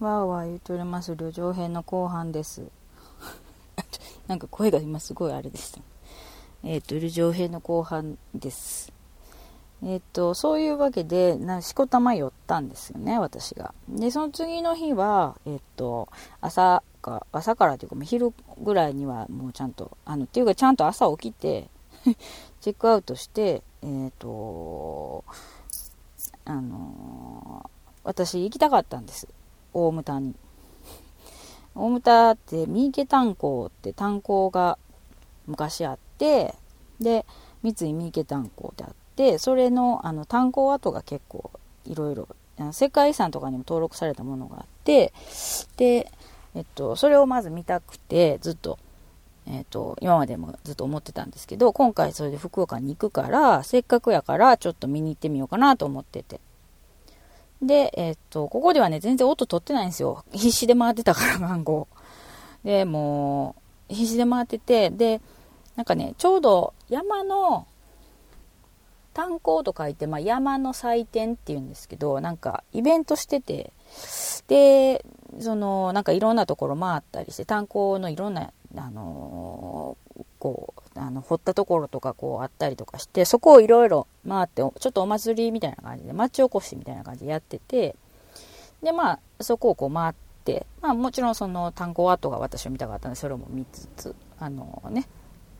わーわー言うております。旅情編の後半です。なんか声が今すごいあれでした。えっ、と旅情編の後半です。えっ、とそういうわけでなしこたま寄ったんですよね私が。でその次の日はえっ、と朝か朝からというか昼ぐらいにはもうちゃんとあのっていうかちゃんと朝起きて チェックアウトしてえっ、とあの私行きたかったんです。大牟田に。大牟田って三池炭鉱って炭鉱が昔あってで三井三池炭鉱ってあってそれのあの炭鉱跡が結構いろいろ世界遺産とかにも登録されたものがあってで、えっと、それをまず見たくてずっとえーと、今までもずっと思ってたんですけど今回それで福岡に行くからせっかくやからちょっと見に行ってみようかなと思ってて。で、えー、っとここではね全然音取ってないんですよ。必死で回ってたから番号。でもう必死で回っててでなんかねちょうど山の炭鉱と書いて、まあ、山の祭典っていうんですけどなんかイベントしててでそのなんかいろんなところ回ったりして炭鉱のいろんなあのー、こうあの掘ったところとかこうあったりとかしてそこをいろいろ回ってちょっとお祭りみたいな感じで町おこしみたいな感じでやっててでまあそこをこう回ってまあもちろんその炭鉱跡が私は見たかったんでそれも見つつあのね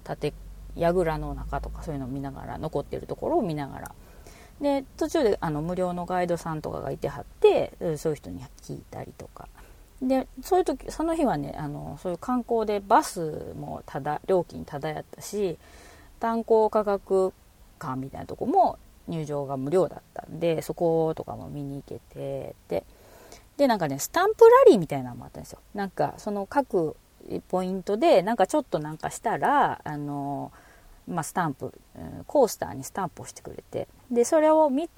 建櫓の中とかそういうのを見ながら残ってるところを見ながら。で途中であの無料のガイドさんとかがいてはってそういう人に聞いたりとか。でそういう時その日はねあのそういう観光でバスもただ料金ただやったし炭鉱科学館みたいなとこも入場が無料だったんでそことかも見に行けてででなんかねスタンプラリーみたいなのもあったんですよ。なんかその各ポイントでなんかちょっとなんかしたらあの、まあ、スタンプコースターにスタンプをしてくれてでそれを3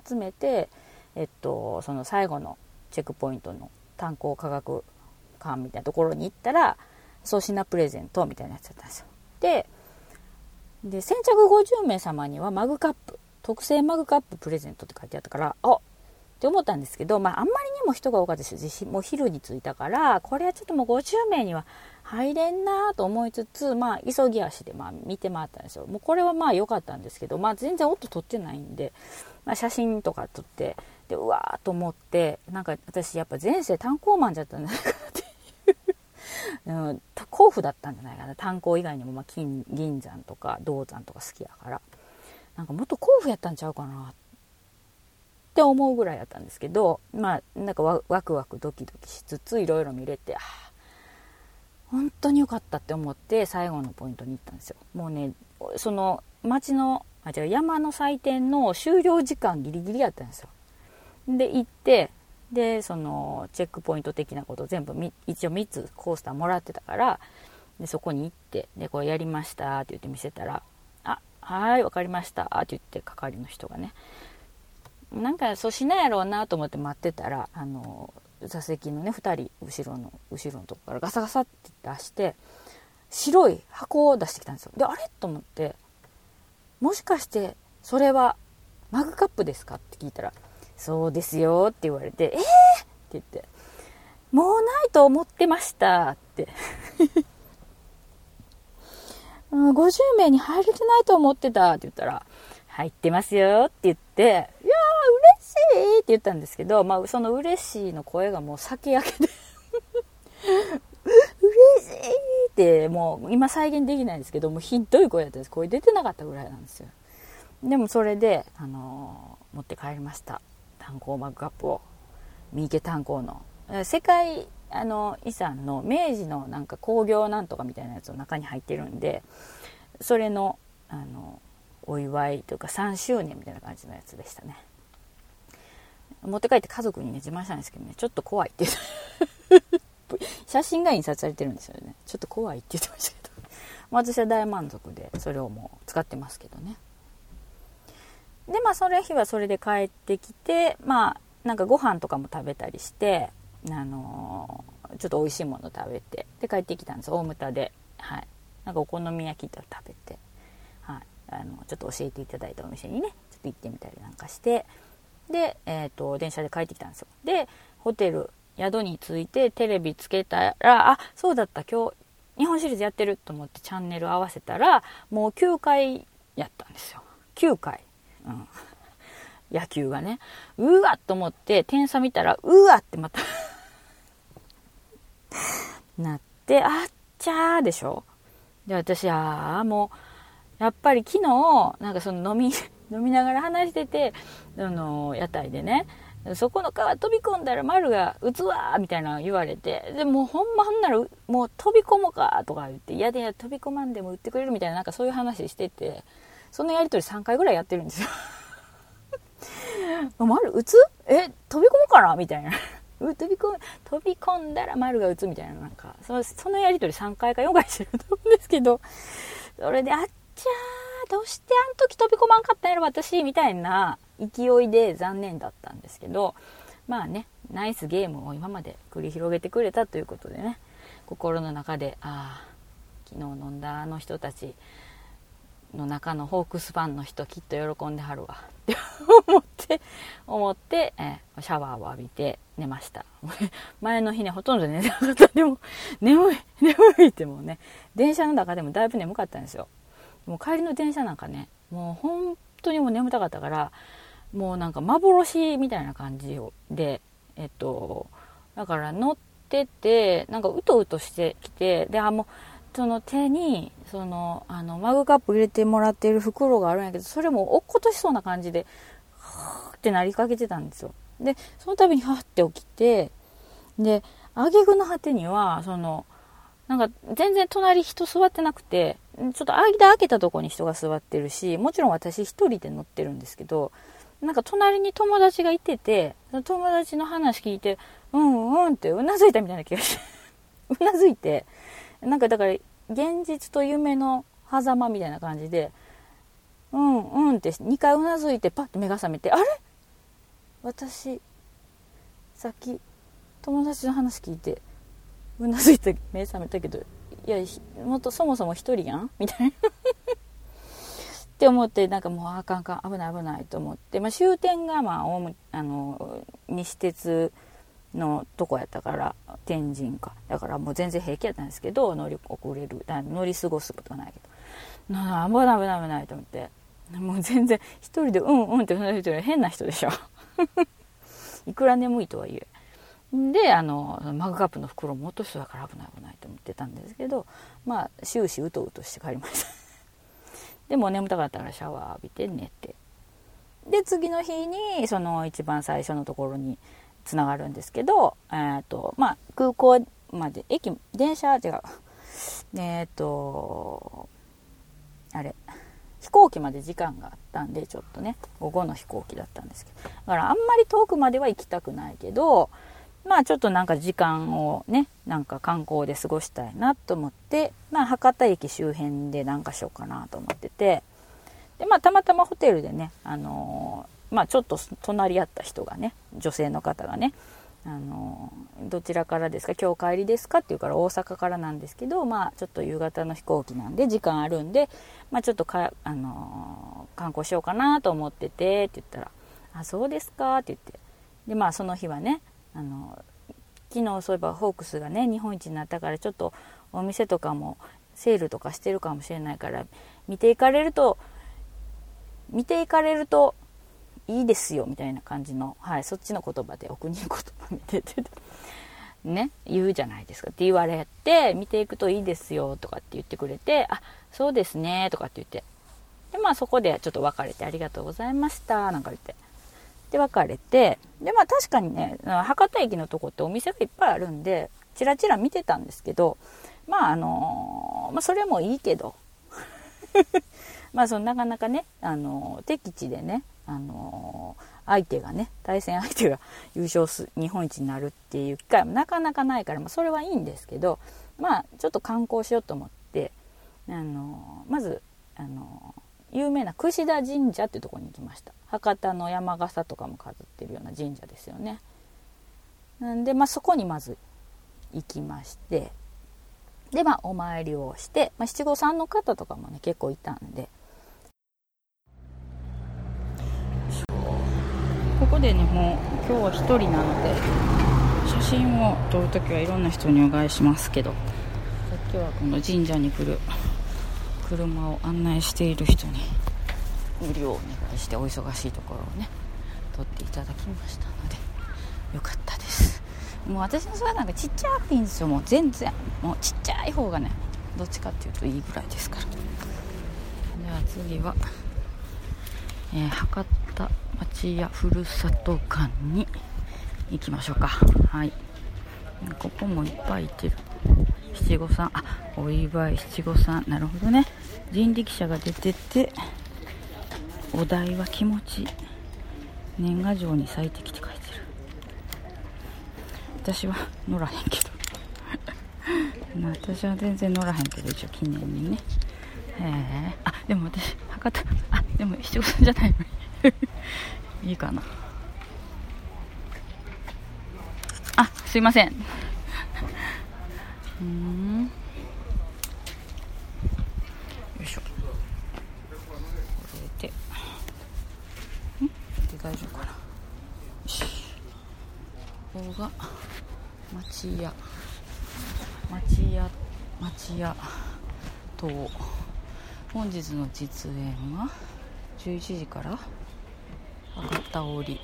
つ集めてえっとその最後のチェックポイントの炭鉱科学館みたいなところに行ったら粗品プレゼントみたいなやつだったんですよ。でで先着50名様にはマグカップ特製マグカッププレゼントって書いてあったからあって思ったんですけど、まあ、あんまりにも人が多かったですもう昼に着いたからこれはちょっともう50名には入れんなと思いつつ、まあ、急ぎ足でまあ見て回ったんですよ。もうこれはまあ良かったんですけど、まあ、全然音取ってないんで、まあ、写真とか撮ってでうわーと思ってなんか私やっぱ前世炭鉱マンじゃったんじゃないかなっていう、うん、甲府だったんじゃないかな。炭鉱以外にも、まあ、金銀山とか銅山とか好きやから。なんかもっと甲府やったんちゃうかなって思うぐらいやったんですけどまあなんかワクワクドキドキしつついろいろ見れてあ本当に良かったって思って最後のポイントに行ったんですよ。もうねその町のあ違う山の祭典の終了時間ギリギリやったんですよ。で行ってでそのチェックポイント的なこと全部一応3つコースターもらってたからでそこに行ってでこれやりましたって言って見せたら「あはい分かりました」って言って係の人がねなんかそうしないやろうなと思って待ってたらあの座席のね2人後ろの後ろのとこからガサガサって出して白い箱を出してきたんですよ。であれ？と思ってもしかしてそれはマグカップですか？って聞いたらそうですよって言われて、えー？って言って、もうないと思ってましたって 50名に入れてないと思ってたって言ったら、入ってますよって言って、いやー嬉しいって言ったんですけど、まあその嬉しいの声がもう酒焼けで 嬉しいってもう今再現できないんですけど、もうひどい声だったんです。声出てなかったぐらいなんですよ。でもそれで、あのー、持って帰りました。炭鉱マグカップを三池炭鉱の世界あの遺産の明治のなんか工業なんとかみたいなやつの中に入ってるんでそれのあのお祝いというか3周年みたいな感じのやつでしたね。持って帰って家族にね自慢したんですけどねちょっと怖いって 写真が印刷されてるんですよね。ちょっと怖いって言ってましたけど。私は大満足でそれをもう使ってますけどね。でまあそれ日はそれで帰ってきてまあなんかご飯とかも食べたりしてあのー、ちょっと美味しいもの食べてで帰ってきたんです大牟田で。はい。なんかお好み焼きと食べて。はい。あのちょっと教えていただいたお店にねちょっと行ってみたりなんかして。で、えーと、電車で帰ってきたんですよ。でホテル宿に着いてテレビつけたら、あ、そうだった、今日、日本シリーズやってると思ってチャンネル合わせたら、もう9回やったんですよ。9回。うん。野球がね。うわっと思って、点差見たら、うわってまた なって、あっちゃーでしょで、私、ああ、もう、やっぱり昨日、なんかその飲み、飲みながら話してて、あの、屋台でね、そこの川飛び込んだら丸が打つわみたいな言われて、で、もうほんまほんなら、もう飛び込もうかとか言って、いやでや飛び込まんでも打ってくれるみたいな、なんかそういう話してて、そのやりとり3回ぐらいやってるんですよ。丸打つ？え、飛び込むかな？みたいな。飛び込む、飛び込んだら丸が打つみたいな、なんか、そのそのやりとり3回か4回してると思うんですけど、それで、あっちゃー、どうしてあの時飛び込まんかったんやろ、私、みたいな勢いで残念だったんですけど、まあね、ナイスゲームを今まで繰り広げてくれたということでね、心の中で、ああ、昨日飲んだあの人たち、の中のホークスファンの人きっと喜んではるわ。って思って思って、えー、シャワーを浴びて寝ました。前の日ねほとんど寝てなかった。でも眠い 眠いってもうね電車の中でもだいぶ眠かったんですよ。もう帰りの電車なんかねもう本当にもう眠たかったからもうなんか幻みたいな感じでえっとだから乗っててなんかうとうとしてきてであもうその手にそのあのマグカップ入れてもらってる袋があるんやけどそれも落っことしそうな感じではーってなりかけてたんですよ。でその度にはって起きてで挙句の果てにはそのなんか全然隣人座ってなくてちょっと間開けたとこに人が座ってるしもちろん私一人で乗ってるんですけどなんか隣に友達がいてて友達の話聞いてうんうんってうなずいたみたいな気がして うなずいてなんかだから現実と夢の狭間みたいな感じでうんうんって2回うなずいてパッと目が覚めてあれ？私さっき友達の話聞いてうなずいて目覚めたけどいやもっとそもそも1人やん？みたいな。って思ってなんかもうあかんかん危ない危ないと思って、まあ、終点がまああの西鉄のとこやったから天神か。だからもう全然平気やったんですけど乗り遅れる乗り過ごすことはないけど。なあ危ない危ない危ないと思って。もう全然一人でうんうんって話してる変な人でしょ。いくら眠いとはいえ。であのマグカップの袋も落としだから危ない危ないと思ってたんですけどまあ終始うとうとして帰りました。でも眠たかったからシャワー浴びて寝て。で次の日にその一番最初のところにつながるんですけど、えーとまあ、空港まで駅電車違う。えっ、ー、とあれ飛行機まで時間があったんでちょっとね午後の飛行機だったんですけど。だからあんまり遠くまでは行きたくないけどまあちょっとなんか時間をねなんか観光で過ごしたいなと思ってまあ博多駅周辺で何かしようかなと思ってて。でまあたまたまホテルでねあのーまあ、ちょっと隣り合った人がね女性の方がねあのどちらからですか今日帰りですかって言うから大阪からなんですけど、まあ、ちょっと夕方の飛行機なんで時間あるんで、まあ、ちょっとか、あの観光しようかなと思っててって言ったら「あそうですか」って言って。でまあその日はねあの昨日そういえばホークスがね日本一になったからちょっとお店とかもセールとかしてるかもしれないから見ていかれると見ていかれるといいですよみたいな感じの、はい、そっちの言葉でお国言葉見てて、ね、言うじゃないですかって言われて、見ていくといいですよとかって言ってくれて、あ、そうですねとかって言って。で、まあそこでちょっと別れてありがとうございましたなんか言って。で、別れて、で、まあ確かにね、博多駅のとこってお店がいっぱいあるんで、チラチラ見てたんですけど、まああのまあそれもいいけど、まあそのなかなかね、あの敵地でね、あの相手がね対戦相手が 優勝す日本一になるっていう機会もなかなかないから、まあ、それはいいんですけどまあちょっと観光しようと思ってあのまずあの有名な櫛田神社っていうとこに行きました。博多の山笠とかも飾ってるような神社ですよね。なんでまあそこにまず行きましてでまあお参りをして、まあ、七五三の方とかもね結構いたんでここでねもう今日は1人なので写真を撮るときはいろんな人にお願いしますけどさっきはこの神社に来る車を案内している人に無料をお願いしてお忙しいところをね撮っていただきましたのでよかったです。もう私のそれなんかちっちゃくていいんですよ。もう全然もうちっちゃい方がねどっちかっていうといいぐらいですから。では次は、えー、博町屋ふるさと館に行きましょうか。はい。ここもいっぱいいてる。七五三。あお祝い七五三。なるほどね。人力車が出ててお題は気持ち。年賀状に最適って書いてる。私は乗らへんけど。私は全然乗らへんけど一応記念にね。へえあでも私博多あでも七五三じゃないのに いいかな。あすいません。うん。よいしょ。これで。ん？で大丈夫かな。よしここが町屋。町屋町屋。と本日の実演は11時から博多織。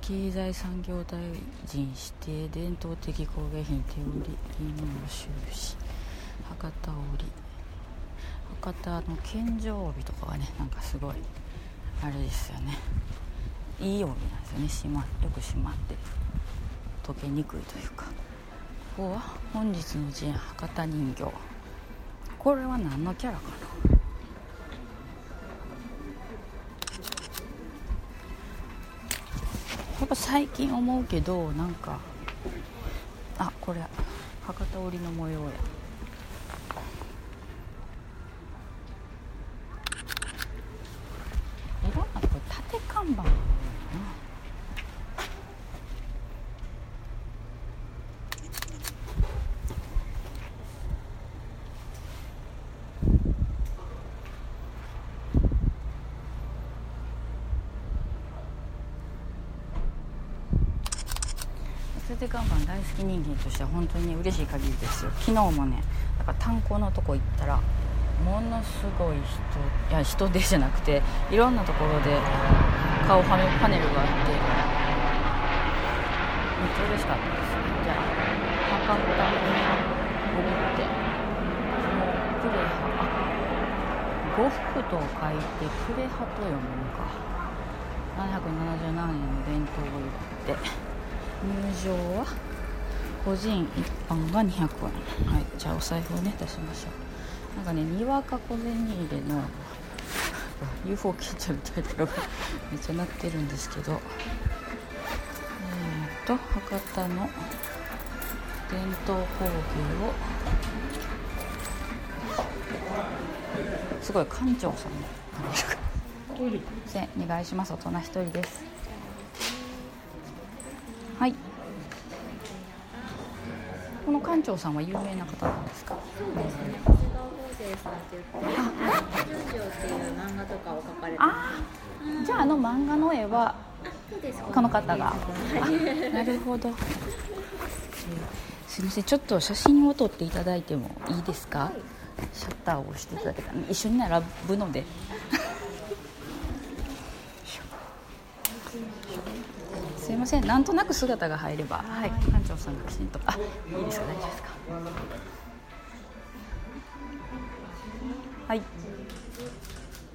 経済産業大臣指定伝統的工芸品手織り技能収支博多織。博多の献上帯とかはねなんかすごいあれですよね。いい帯なんですよね。閉まよく閉まって。溶けにくいというか。ここは本日の陣博多人形。これは何のキャラかな？やっぱ最近思うけどなんかあこれ博多織の模様や。いろんなこれ縦看板。縦看板大好き人間としては本当に嬉しい限りですよ。昨日もねなんか炭鉱のとこ行ったらものすごい人いや人手じゃなくていろんなところで顔はめパネルがあってめっちゃ嬉しかったです。じゃあ博多に降りてもうプレハあ呉服と書いてプレハと読むのか。777年の伝統を言って入場は個人一般が200円。はいじゃあお財布をね出しましょう。なんかねにわか小銭入れの UFO キャッチャーみたいなのが めっちゃなってるんですけど。えー、っと博多の伝統工芸を。すごい館長さんのお願いします。大人一人ですはいこの館長さんは有名な方なんですか？そうですね。長谷川法生さんって言って純情っていう漫画とかを描かれてあじゃああの漫画の絵はこの方が、なるほど。すみません。ちょっと写真を撮っていただいてもいいですか、はい、シャッターを押していただけたら。一緒に並ぶのですいません。なんとなく姿が入れば。はい。館長さんがきちんと。あいいですか？大丈夫ですか？はい。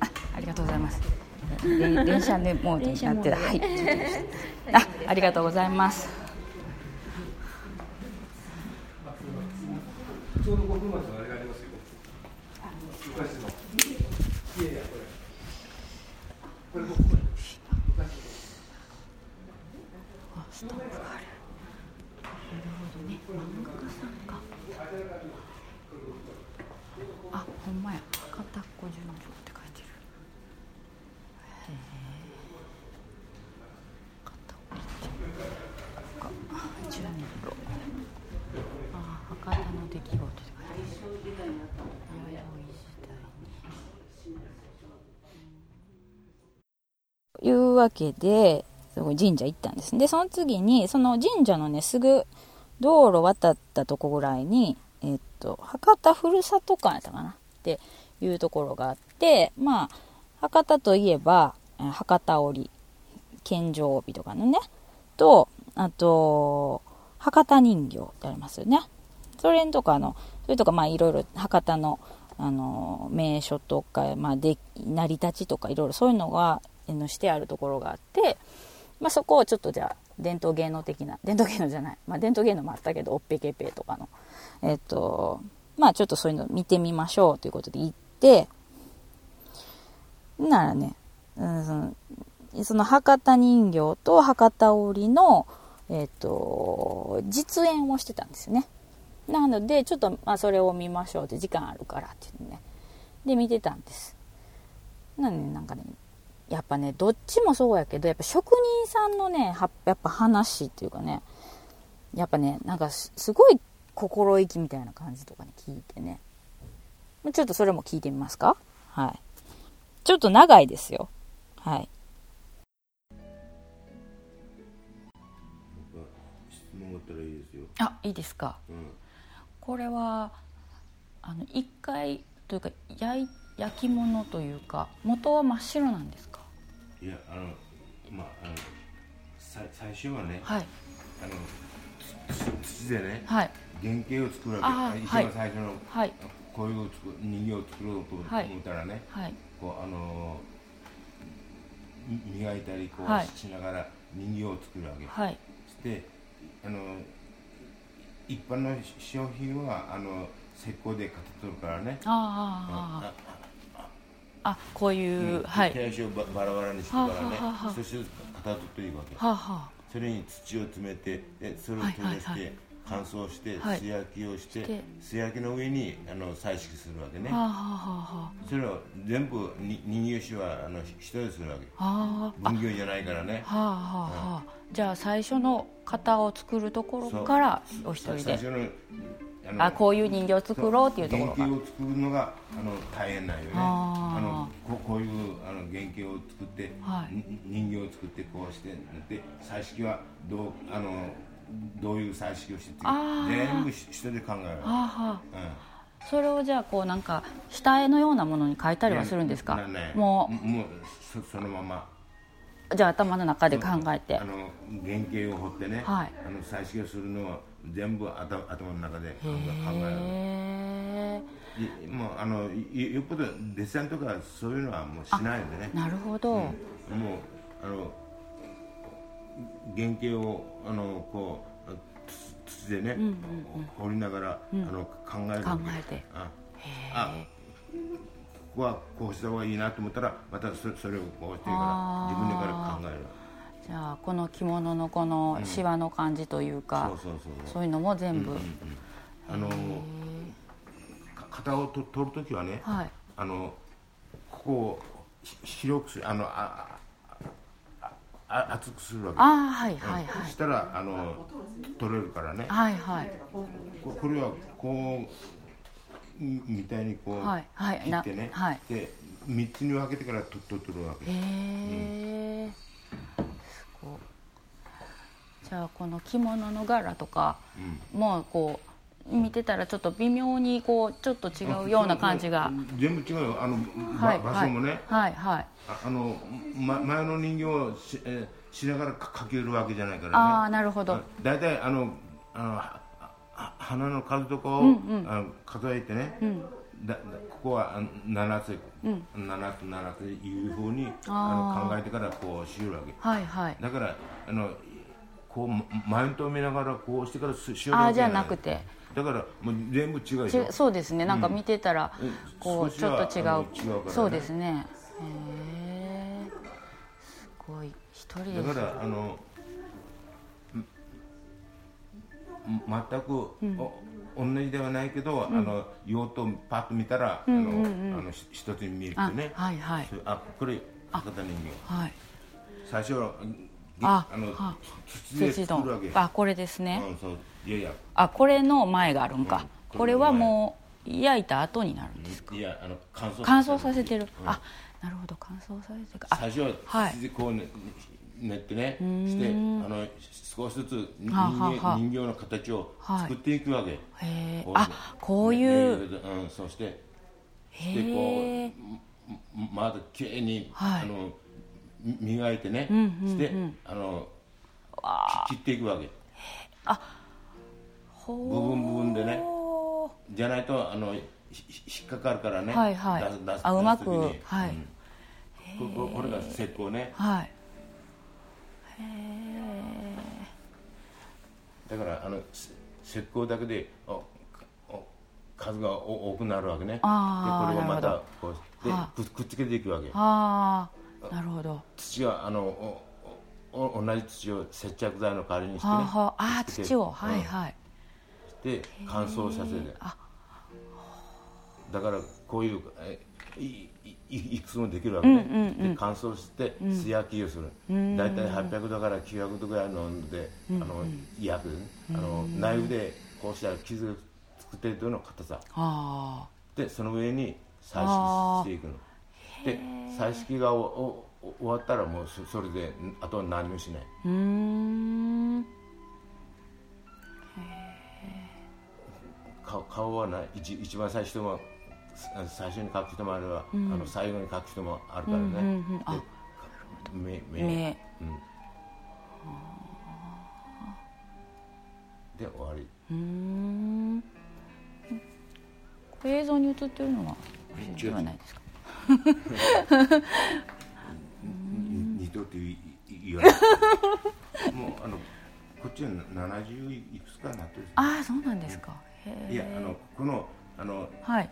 あありがとうございます。電車でモードになってはい。あありがとうございます。ちょうど5分前のあれがありますよ昔のいやいやこれ。これストップがある。なるほどね。漫画家さんか。あほんまや。博多っ子純情って書いてる。へえ博多か純路あ博多の出来事って書いてる弥生時代にいうわけでそこ神社行ったんですでその次にその神社のねすぐ道路渡ったとこぐらいにえっと博多ふるさと館やったかな？っていうところがあってまあ博多といえば博多織献上帯とかのねとあと博多人形ってありますよね。それとかのそれとかまあいろいろ博多のあの名所とか、まあ、で成り立ちとかいろいろそういうのがのしてあるところがあって、まあ、そこをちょっとじゃあ伝統芸能的な伝統芸能じゃない、まあ、伝統芸能もあったけどおっぺけぺとかの。えっとまあちょっとそういうの見てみましょうということで行ってならね、うん、そのその博多人形と博多織の、えっと実演をしてたんですよね。なのでちょっと、まあ、それを見ましょうって時間あるからって言ってねで見てたんです。なんでなんかねやっぱねどっちもそうやけどやっぱ職人さんのねはやっぱ話っていうかねやっぱねなんかすすごい心意気みたいな感じとかに聞いてね。ちょっとそれも聞いてみますか？はい。ちょっと長いですよ。はい。質問があいいですか。うん。これはあの一回というか焼い焼き物というか元は真っ白なんですか？いや、あの、まあ、あの、さ最初はね、はい。あの、つ土でね、はい。原型を作るあわけ。ー一番最初の、はい。こういう作人形を作ろうと思はいったらね、はい。こうあのみ磨いたりこうはい。しながら人形を作るわけ。はい。してあの一般の商品はあの石膏で型取るからね。あああああこういう、うん。はい。手足をババラバラにしてからねそして型取っていくわけ。はあはそれに土を詰めてでそれを取り出して、はいはいはい。乾燥して、はい。素焼きをして素焼きの上にあの彩色するわけね。あはあはあはそれを全部に人形師はあの一人でするわけ。あああ。分業じゃないからね。はあはあはあ。じゃあ最初の型を作るところからお一人で。最初のあこういう人形を作ろうっていうところが原型を作るのがあの大変なんよね。あのここういうあの原型を作って、はい。に人形を作ってこうしてで彩色はどうあのどういう彩色をしてって全部一人で考える、はあはうん。あそれをじゃあこうなんか下絵のようなものに描いたりはするんですか？なねももうそそのまま。うじゃあ頭の中で考えて。あの原型を彫ってね、はい。あの彩色をするのは全部頭頭の中で考える。いもうあのいよっぽどデッサンとかそういうのはもうしないでね。えなるほど、もうあの原型をあのこうつ土でね、掘りながら、あの考える考えて。ああここはこうした方がいいなと思ったらまたそそれをこうしてから自分でから考えるじゃあこの着物のこのシワの感じというか、そうそうそうそう。いうのも全部、あのか型をと取るときはね、はい。あのここをひ広くするあのあああ厚くするわけ。ああはいはいそはい。したらあの取れるからね。はいはい。ここれはこうみみたいにこう、はいはい。な切ってね、はい。で3つに分けてから取取取るわけ。へえ、こう。じゃあこの着物の柄とかもこう見てたらちょっと微妙にこうちょっと違うような感じが。全部違うよ。あの、はいば場所もね、はいはいああの、ま、前の人形をし,、えーしながらかかけるわけじゃないからね。ああなるほど。大体あのあの花の数とかを、あの数えてね、だだここはあ7つ、7つ7ついうふうにあの考えてからこうしよるわけはいはい。だからあのこうマウントを見ながらこうしてからししよるああじゃわけじゃなくて。だからもう全部違うでしょ？ちそうですね。なんか見てたらうん。こうちょっと違う。違うね。そうですね。へえすごい。一人で。だからあのん。全く、お同じではないけど、あの用途をパッと見たら、あのあのひ一つに見えるあとね。はいはい。あこれ博多人形。はい。最初はああ土で作るわけ。あこれですね。いやいや。あこれの前があるんか、うん。これはもう焼いた後になるんですいやあの乾燥乾燥させてる、うん。あなるほど。乾燥させてる。あ最初ははい。土でこうね練ってねしてあの少しずつ人形の形を作っていくわけ、へえこうあこういう。うん、そしてでへこえうまずきれいに、はい。あのみ磨いてね、んうんうん。してあのき切っていくわけ。ほ部分部分でね。うじゃないとあの引っかかるからね、はいはい。出す出すあうまく。はい。うん。これが石膏ね。はいだからあのせ石膏だけでおお数がお多くなるわけね。でこれをまたこうではくくっつけていくわけ。ああなるほど。土はあのお同じ土を接着剤の代わりにしてね。はあはあ。土を。はいうん。はいで乾燥させて。あ。だからこういうえいいいいくつもできるわけね、うんうんうん。で乾燥して素焼きをする、大体800度から900度ぐらいの温度で、あの焼く、あのナイフでこうしたら傷を作ってというの硬さ。あ。でその上に彩色していくの。で彩色がおおお終わったらもうそそれであとは何もしない。ーうーん。顔顔はな一一番最初もあ最初に描く人もあれば、あの最後に描く人もあるからね、うんうんうん。あで目目目うん、で終わり。うーん。映像に映ってるのはではないですか二度って言わないもうあのこっちは70いくつかなってるああそうなんですかいやあのこのあのはいか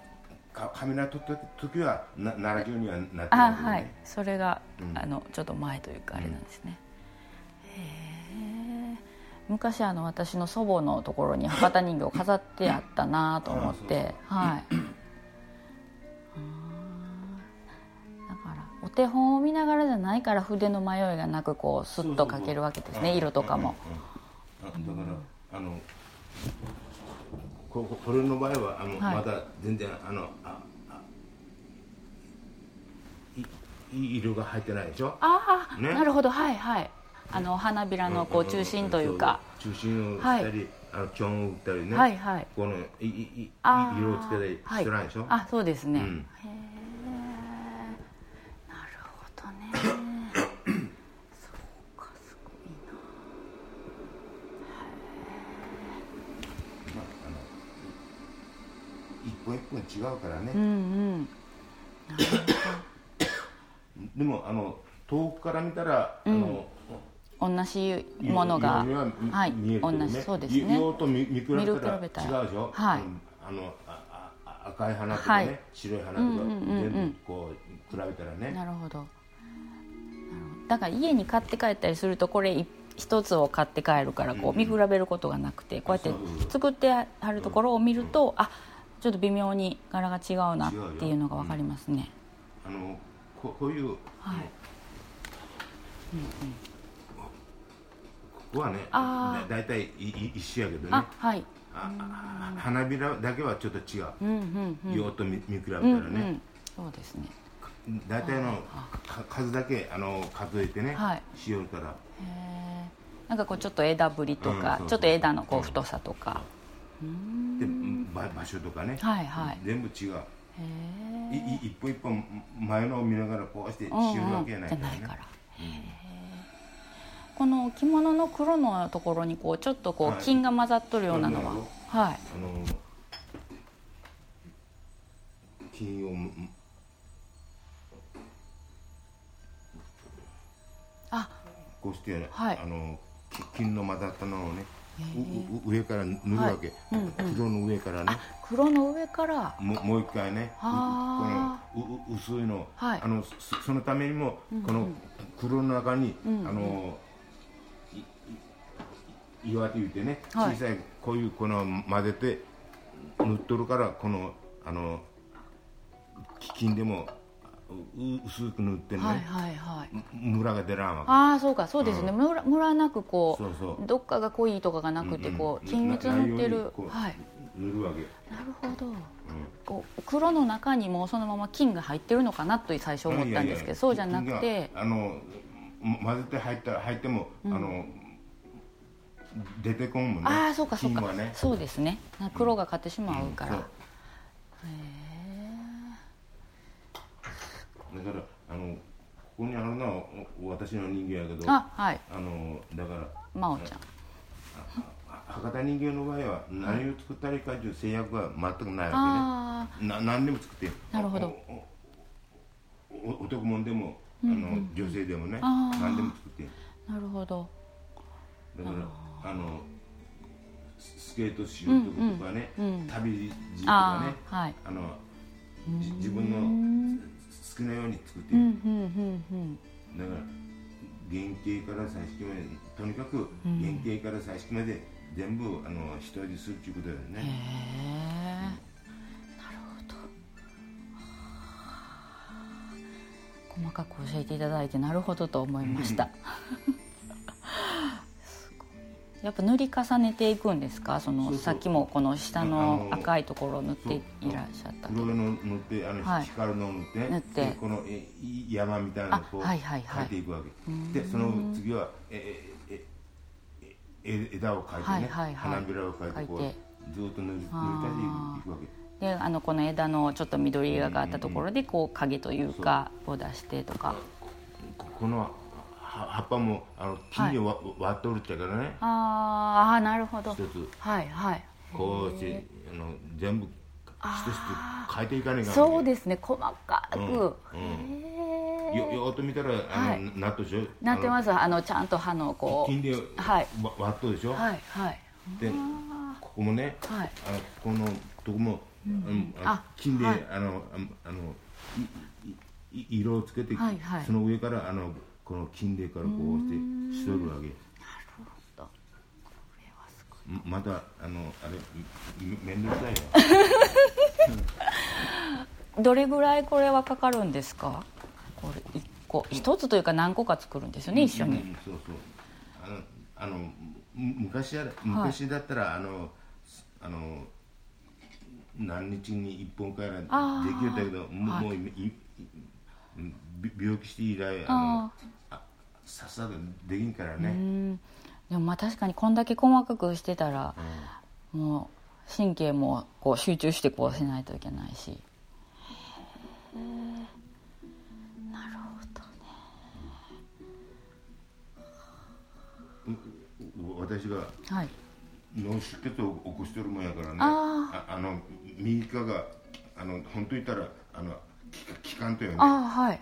カメラ撮った時はな70にはなってないけど、ね、あはい。それが、うん。あのちょっと前というかあれなんですね、へえ昔あの私の祖母のところに博多人形飾ってあったなと思って。はい。うんだからお手本を見ながらじゃないから筆の迷いがなくこうスッと描けるわけですね。色とかも、だからあのこここれの場合はあの、はい。まだ全然あのああいいい色が入ってないでしょ？ああ、ね？なるほど。はいはい。あの花びらのこう中心というか、中心をしたり、あのチョンを打ったりね、はいはい。このいいい色をつけたりしてないでしょ、あそうですね、うん。へえなるほどねそうかすごいなまあ、あの一本一本違うからね、うんうん。でもあの遠くから見たら、あの同じものがはい同じそうですね。用と見見比べたら違うでしょ、はいう。ん。あのあああ赤い花とかね、はい。白い花とか、うんうんうんうん。全部こう比べたらね。なるほど。だから家に買って帰ったりするとこれ一一つを買って帰るからこう見比べることがなくてこうやって作ってあるところを見るとあちょっと微妙に柄が違うなっていうのが分かりますね。あのここういうはい。ここはねあだだいたい一緒やけどね。あはい。ああ花びらだけはちょっと違う、うんうんうん。用と見見比べたらうんうね、ん。そうですね。大体のか数だけあの数えてね、はい。しよるから。へえなんかこうちょっと枝ぶりとか、うんそうそう。ちょっと枝のこう太さとか、でば場所とかね、はいはい。全部違う。いい一本一本前のを見ながらこうしてしうわけやないからね。じゃないから、へえこの着物の黒のところにこうちょっとこうはい。金が混ざっとるようなのは、なるほはい。あの金をあ。こうして、はい。あのき金の混ざったのをねうう上から塗るわけ、うん黒の上からね。あ黒の上から。ももう一回ね。このうう薄いの,、はい。あのそそのためにも、この黒の中に、うんうん。あのいい岩手言うてねはい。小さいこういうこの混ぜて塗っとるからこのあの金でもう薄く塗ってね、はいはいはい。ムラが出らんわけ。ああそうかそうですね、ムラムラなくこうそうそう。どっかが濃いとかがなくてこう、うん均一に塗ってる。はい。塗るわけ、なるほど、こう黒の中にもそのまま金が入ってるのかなと最初思ったんですけどそうじゃなくて。あの混ぜて入ったら入っても、あの出てこんもんね。ああそうかそうか。ね。そうですね。黒が買ってしまうから、そうだからあのここにあるのはお私の人形やけどあはい。あのだから真央ちゃん。博多人形の場合は何を作ったらいいかという制約が全くないわあけね。な何でも作ってなるほど。おお男もんでもあの、女性でもね何でも作ってなるほど。だからあのススケートしようとかね、旅路とかあねあはい。あのじ自分の好きなように作っていい、うんうんうんうん。だから原型から彩色までとにかく原型から彩色まで全部あの一人でするっていうことだよへね、えなるほど。細かく教えていただいてなるほどと思いました。すごいやっぱ塗り重ねていくんですか？そのさっきもこの下あのの赤いところを塗っていらっしゃった黒いの塗ってあの、はい。光るのを塗って塗って。でこの山みたいなのをこうあはいはいはい。描いていくわけ、でその次はええええ枝を描いてね、はいはいはい。花びらを描いてこうずっと塗り塗り足していくわけ。であのこの枝のちょっと緑色があったところでこう影というかを出してとか。ここのは葉っぱもあの金で割,、割っとるってからね。あーあーなるほど。一つ。はいはい。こうしてあの全部一つ変えていかないかんそうですね細かく、うんうん。へえよよーっと見たらあの、はい。なっとでしょ？なってます。あのちゃんと歯のこう金ではい。わ割っとるでしょ、はいはい。でここもね、はい。あのここのとこも、うん。ああ金で、はい。あのああのいいい色をつけて、はいはい。その上からあのこの金でからこうしてしとるわけまたあのあれめめんどくさいよ どれぐらいこれはかかるんですか？これ一個一つというか何個か作るんですよね一緒に。うんそうそう。あのあのむ昔や昔だったら、あのあの何日に一本からできるんだけどもう,、はい。病気して以来あのあさっさとできんからうね、ん。でもまあ確かにこんだけ細かくしてたらもう神経もこう集中してこうしないといけないし。へえなるほどね。私がはい。脳出血を起こしてるもんやからね。あああの右側があの本当言ったらあの気気管とよね。ああはい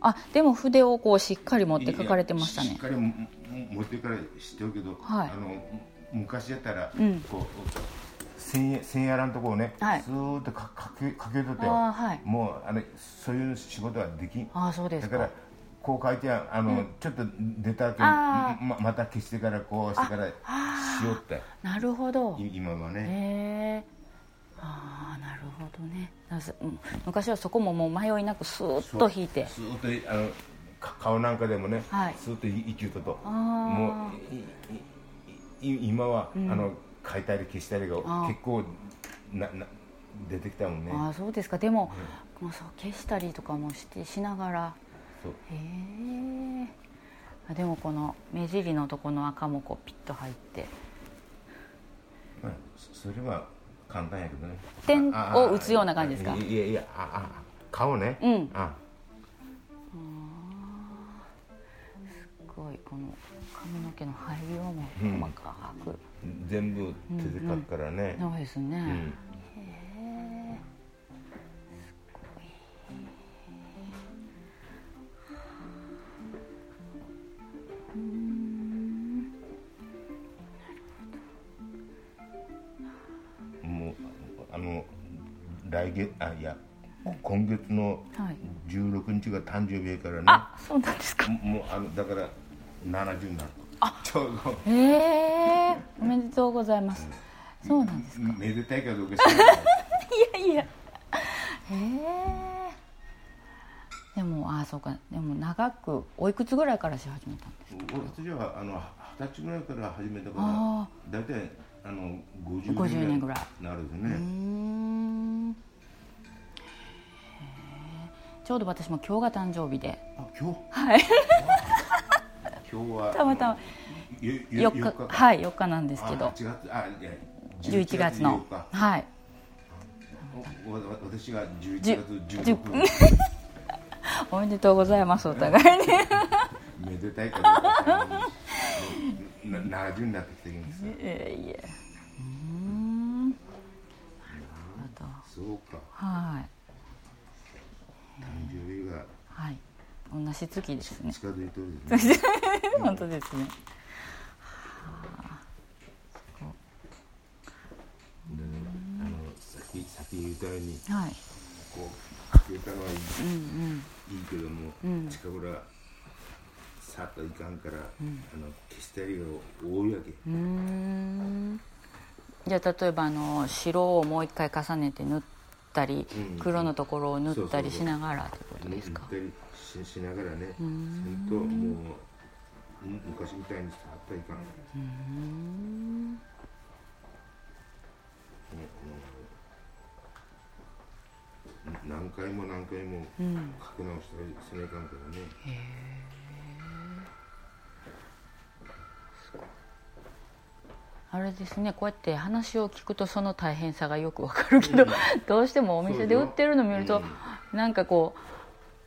あでも筆をこうしっかり持って書かれてましたね。しっかりも持ってから知ってるけど、はい。あの昔やったら、うん。こう線や線やらんとこをね、はい。スーッとかかけかけとってよあーはい。もうあれそういう仕事はできん。ああそうですか。だからこう書いてあの、ちょっと出たけんあままた消してからこうしてからしようって。なるほど。い今はね、へえああなるほどね。うん昔はそこももう迷いなくスーッと引いて。スーッとあのか顔なんかでもね、はい。スーッといきゅうとと。もういいい今は、あの書いたり消したりが結構なな出てきたもんね。ああそうですか。でも,、もうそう消したりとかもしてしながら。そう。へえあでもこの目尻のとこの赤もこうピッと入って。まあ、そそれは簡単やけどね。点を打つような感じですか？いやいやああ顔ね。うん。あ。すごいこの髪の毛の配色も細かく、全部手で描くからね、そうですね、うん。へえすごい。もう来月あいや今月のはい。16日が誕生日やからね、あそうなんですか。もうあのだから70になるあ。ちょうど。へえ。おめでとうございます、そうなんですか。めでたいかどうかい。いやいや。へえ。でもあそうか。でも長くおいくつぐらいからし始めたんですか？私はあの二十歳ぐらいから始めたかあら大体あの50 50年年ぐらい。なるんでね、ちょうど私も今日が誕生日で。あ今日はい。今日は。たまたま。よよ4日。4か。はい4日なんですけど。あ8月あいや11月の。4日。はい。私が11じゅ月16日。おめでとうございますお互いに めでたいかどうかな70になってきてるんですよ。いえいえうーん。なるほど。そうか。はい。誕生日が。はい。同じ月ですね。近づいてるですね。本当ですね。でねあのさっきさっき言ったようにはい。こう消えたのはいい,、うんいいけども、うん。近頃さっといかんから、あの消したりが多いわけ。うん。じゃあ例えばあの白をもう一回重ねて塗ったり、うん。黒のところを塗ったりしながらってことですか？塗ったりししながらね。せん。んともうむ昔みたいにさっといかん、うん。何回も何回もうん。書き直したりせないかんからねあれですねこうやって話を聞くとその大変さがよくわかるけど、どうしてもお店で売ってるの見ると、なんかこ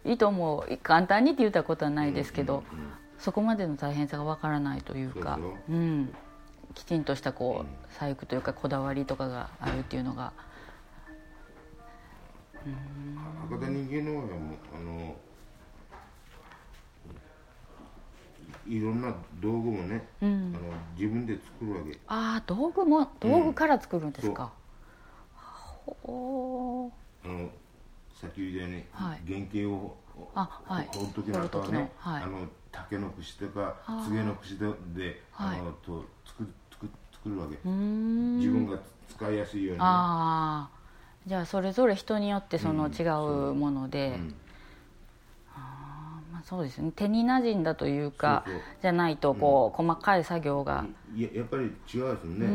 う糸も簡単にって言ったことはないですけど、うんうんうん。そこまでの大変さがわからないというかそうよ。うん、きちんとしたこう細工というかこだわりとかがあるっていうのが博多人間の方はもうあのいいろんな道具もね、うん。あの自分で作るわけ。ああ道具も道具から作るんですか、ほあのさっき言ったように、はい。原型をあはい。掘る時なんかはね、はい。あの竹の串とか柘植の串ではい。あのと作る作る作るわけ、自分が使いやすいようにね、ああじゃあそれぞれ人によってその違うもので、うんそうですね。手に馴染んだというかじゃないとこう、細かい作業が、いややっぱり違うですよね、うんう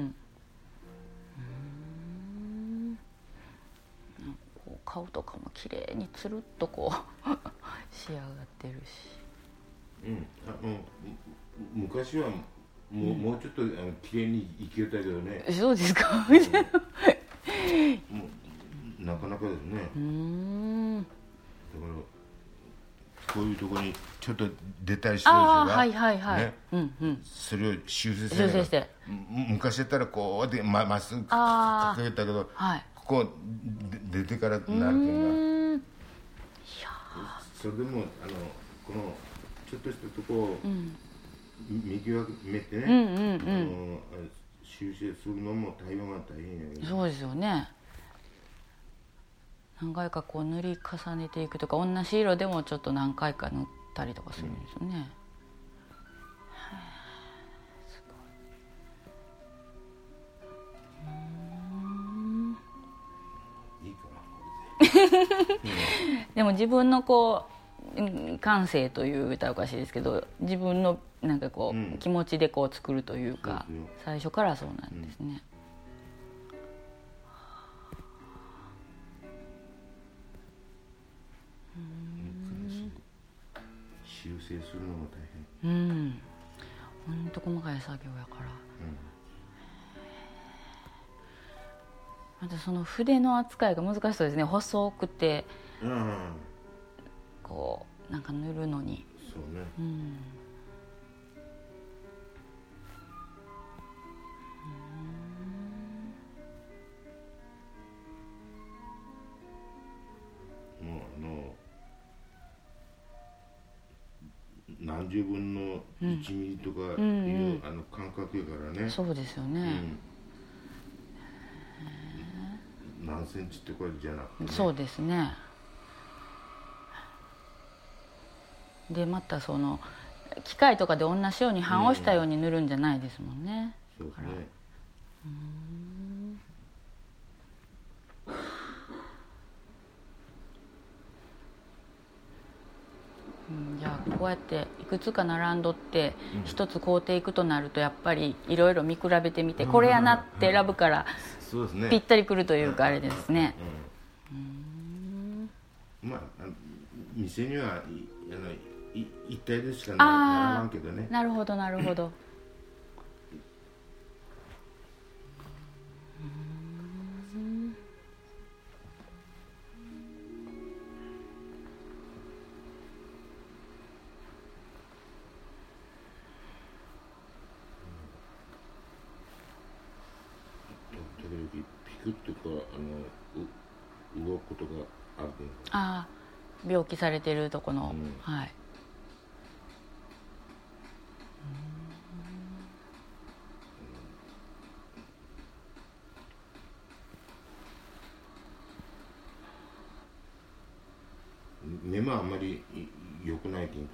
ん。顔とかも綺麗につるっとこう 仕上がってるし。うん、あのむ昔はもう,、もうちょっとあの綺麗に生きよったけどね。そうですか。なかなかですね。うーん。だからこういうところにちょっと出たりしてるでしょはいはいはい、ね。うんうん。それを修正して。昔だったらこうでままっすぐかけたけどはい。ここで出てからなるけうどなーん。それでもあのこのちょっとしたとこをうん。見極めてね、うんうんうん。あの修正するのも対応が大変やけど。そうですよね何回かこう塗り重ねていくとか同じ色でもちょっと何回か塗ったりとかするんですよね、でも自分のこううん感性という歌おかしいですけど自分のなんかこう、うん。気持ちでこう作るというか最初からそうなんですね、修正するのも大変。うん。ほんと細かい作業やから。またその筆の扱いが難しそうですね。細くてうん、うん、こうなんか塗るのに。そうね。うん十分の1ミリとかいう、うん。あの感覚やからね。そうですよね、うん、何センチってこれじゃなくて、ね、そうですね。でまたその機械とかで同じように半押したように塗るんじゃないですもんね、そうですね。うん。じゃあこうやっていくつか並んどって一つ工程いくとなるとやっぱりいろいろ見比べてみてこれやなって選ぶからぴったりくるというかあれですね。うん。まあ店にはいあのい一体でしかなならあんけどね。あなるほどなるほど。時 ピクッとかあのう動くことがあるああ病気されてるとこの、うん。はい。目もあんまり良くないけんさ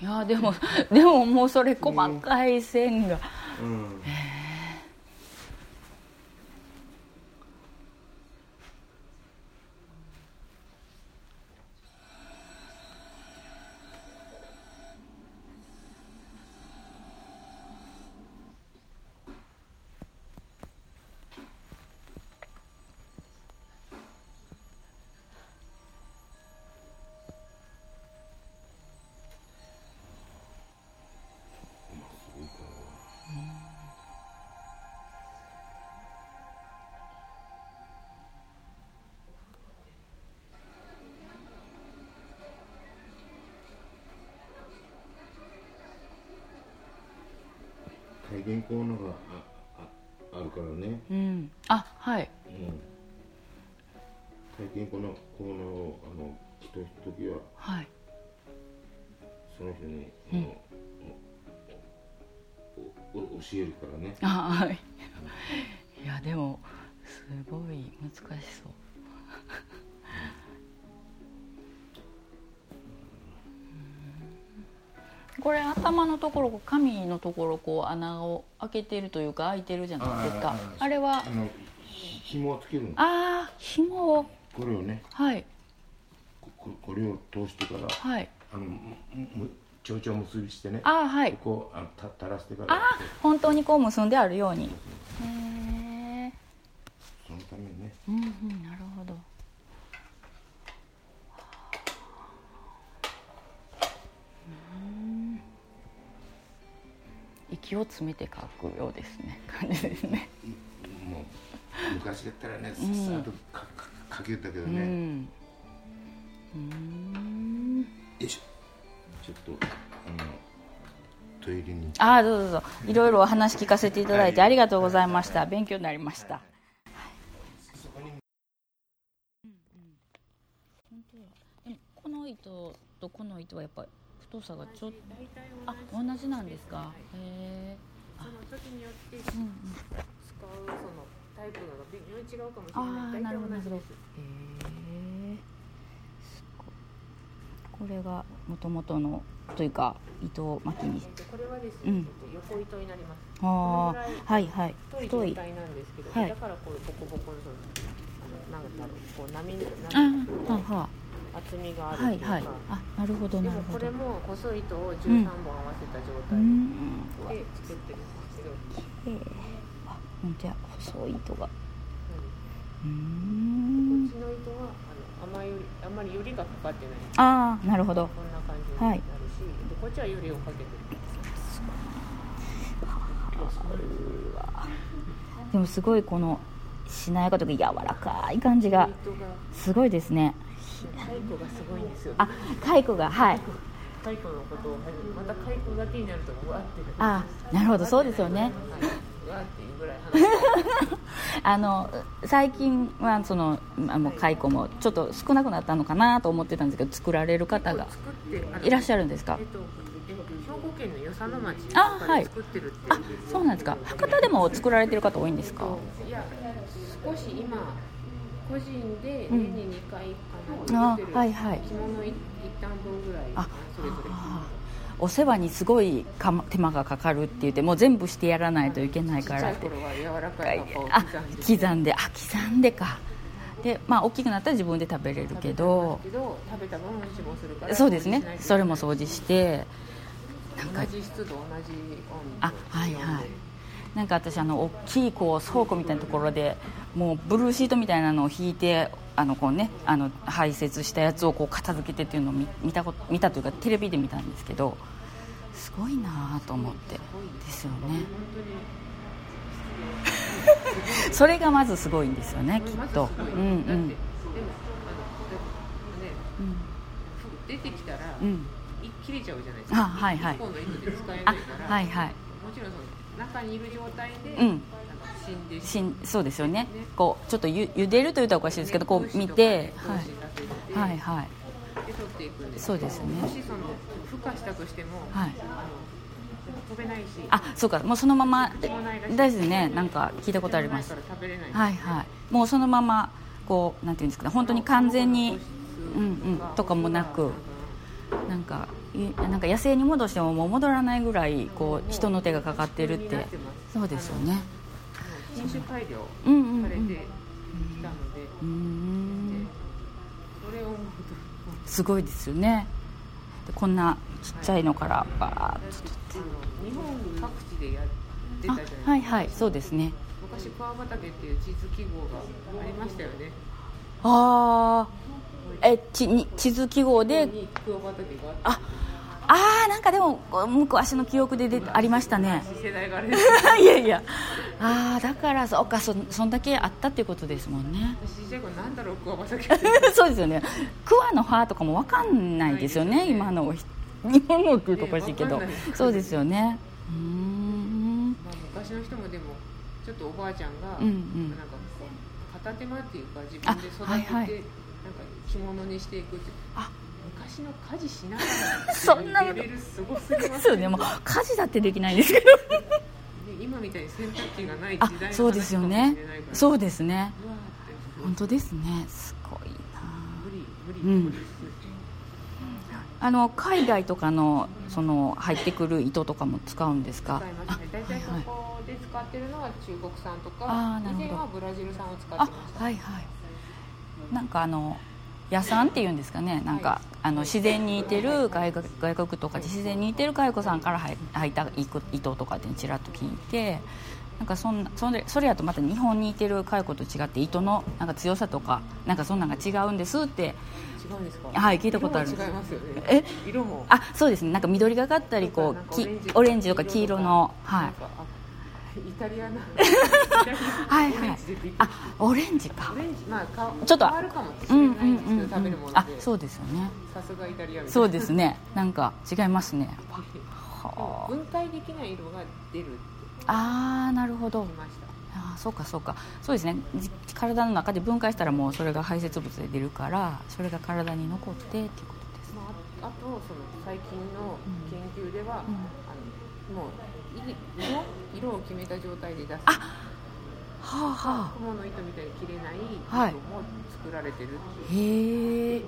いやでもでももうそれ細かい線が、うん。体現コーナーがあああるからね、うん、あはい。うん、体験コーナーコーナーをあの来た時ははい。その人に、あのおお教えるからね。あはい。いやでもすごい難しそうこれ頭のところ髪のところこう穴を開けてるというか開いてるじゃないですか。ああれは紐をつけるの。ああ紐を。これをねはい。こここれを通してからはい。あのむむ蝶々結びしてねああはい。ここをあのた垂らしてから。ああ本当にこう結んであるように。へえそのためにねうんうんなるほどうん息を詰めて書くようですね。感じですね。もう昔だったらねさっとかかかけたけどうね、ん。うん。よいしょ。ちょっとあのトイレに。ああどうぞどうぞ。いろいろお話聞かせていただいてありがとうございました。勉強になりました。この糸とこの糸はやっぱり太さがちょっとあ同じなんですか？へえその時によって使ううんうんそのタイプが微妙に違うかもしれない。大体。へえすごい。これがもともとのというか糸巻きに。えっとこれはですね、うん。えっと横糸になります。ああはいはい。太い状態なんですけど、はい。だからこうボコボコのそのなんだろうこう波あ波はは厚みがあるはいっていうか。はいあなるほどでなるほど。もこれも細い糸をうん13本合わせた状う態で作ってるんですけど、へえあ本当や。細い糸が。うん。ん。こっちの糸はあのあまりよりあんまりよりがかかってない。ああなるほど。こんな感じになるし、でこっちはよりをかけてる。でもすごいこのしなやかというか柔らかい感じがすごいですね蚕がすごいんですよ。あ蚕がはい蚕のことをまた蚕だけになるとうわって。あなるほどそうですよね。あの最近はそのあもう蚕もちょっと少なくなったのかなと思ってたんですけど作られる方がいらっしゃるんですか？えっとえっと兵庫県の与謝野町で作ってるってあそうなんですか。博多でも作られてる方多いんですか？いや少し今個人でうん。年に2回かな、あ作ってるはいはい。着物一旦分ぐらいあそれぞれ。あお世話にすごいかま手間がかかるって言ってもう全部してやらないといけないから。ってあ刻んで。あ刻んでか。でまあ大きくなったら自分で食べれるけど。食べた分するからそうですね。それも掃除して。なんか同じ湿度同じ温度あはいはいなんか私あの大きいこう倉庫みたいなところでもうブルーシートみたいなのを引いてあのこうねあの排泄したやつをこう片付けてっていうのを見見たこと見たというかテレビで見たんですけどすごいなと思って。ですよね。それがまずすごいんですよねきっと。うんうん。でもあのね、出てきたら、うんい切れちゃうじゃないですかあはいはい一本の糸で使えあないから、はいはいもちろんその中にいる状態で、うん。死んでそうですよね。こうちょっとゆ茹でるというとおかしいですけどこう見て、はい、はいはい。で取っていくんです。そうですね。もしその孵化したとしても、はい。飛べないし。あそうか。もうそのまま飛ばないらしい。ですね。なんか聞いたことあります。はいはい。もうそのままこうなんていうんですかね。本当に完全にうんうん。とかもなくなんかいなんか野生に戻してももう戻らないぐらいこう人の手がかかってるって。そうですよね。品種改良うんうんうん。されてきたので、うーん。それをすごいですよね。でこんなちっちゃいのからバーッととあの日本各地でやってたじゃないですか、あはいはいそうですね。昔っていう地図記号がありましたよね。ああえちに地図記号でああなんかでも昔の記憶で出てありましたね。いやいや。ああだからそうかそそんだけあったっていうことですもんね。そうですよね。桑の葉とかも分かんないですよね今の日本のっていうとおかしいけど、そうですよね。うーん。まあ昔の人もでもちょっとおばあちゃんが、うんうん。なん片手間っていうか自分で育てて、あはいはい。なんか着物にしていくってあ昔の家事しながら そんなレベルすごすぎますですよね。もう家事だってできないんですけど。ね今みたいに洗濯機がないあ時代のそうですよね。そうですね。本当ですね。すごいな。無理無理うん。あの海外とかのその入ってくる糸とかも使うんですか？使いますね。大体そこで使ってるのは中国産とか、以前はブラジル産を使ってあました。はいはい。なんかあの野産っていうんですかねなんか、はい。あの自然にいてる外国外国とか自然にいてる蚕さんから入入った糸糸とかってちらっと聞いてなんかそんなそれそれやとまた日本にいてる蚕と違って糸のなんか強さとかなんかそんなんが違うんですって違うんですか？はい聞いたことある。色も違いますよね。え？色も。あそうですね。なんか緑がかったりこうきオレンジとか黄色のはいイタリアなはいはい。あオレンジかオレンジまあかちょっと変わるかもしうんれないんですけど、うんうんうん食べるもので。あそうですよね。さすがイタリアみたいなそうですね。なんか違いますね。分解できない色が出るああーなるほど。あーそうかそうか。そうですね。じ体の中で分解したらもうそれが排泄物で出るからそれが体に残ってっていうことです。まあ、ああとその最近の研究では、あのもうい色色を決めた状態で出す。はあは雲の糸みたいに切れないはい。糸も作られてるってあへえ。いう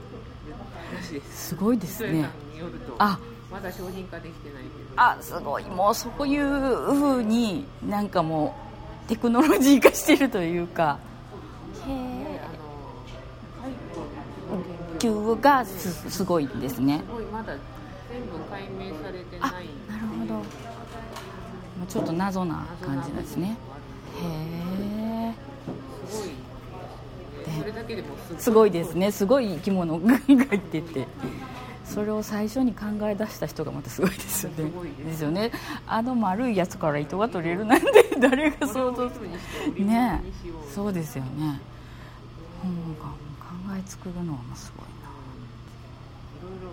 話です。すごいですね。磯江さんによるとあ。まだ商品化できてないけど。あすごい。もうそういうふうになんかもうテクノロジー化してるというか。へでえ。あの蚕の研究球がすすごいんですね。すごいまだ全部解明されてあない。なるほどもうちょっと謎な感じですね。へえすごいですねすごいですね。すごい生き物が入ってて。それを最初に考え出した人がまたすごいですよね。ですよね。あの丸いやつから糸が取れるなんて 誰が想像するね。えそうですよね。本が考え作るのはすごいいろいろ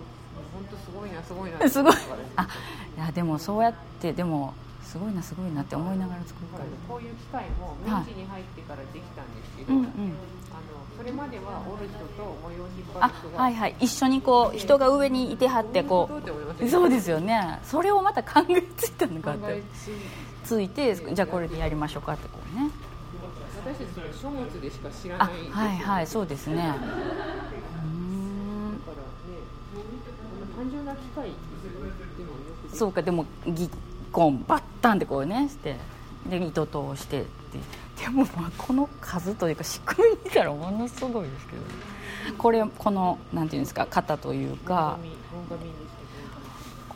本当すごいなすごいなな。すごい。あいやでもそうやってでもすごいなすごいなって思いながら作るから。こういう機械も明治に入ってからできたんですけど、うんうん。あのそれまでは折る人と模様を引っ張ある人がはいはい。一緒にこう人が上にいてはってこどうそうですよね。それをまた考えついたのかっ考てえついて。じゃあこれでやりましょうかってこうね。私たち書物でしか知らあない。はいはいそうですね。うーんだからね単純な機械そうかでもギッコンバッタンってこうねしてで糸通してって。でもまあこの数というか仕組み見たらものすごいですけどこれこのなんていうんですか型というかこ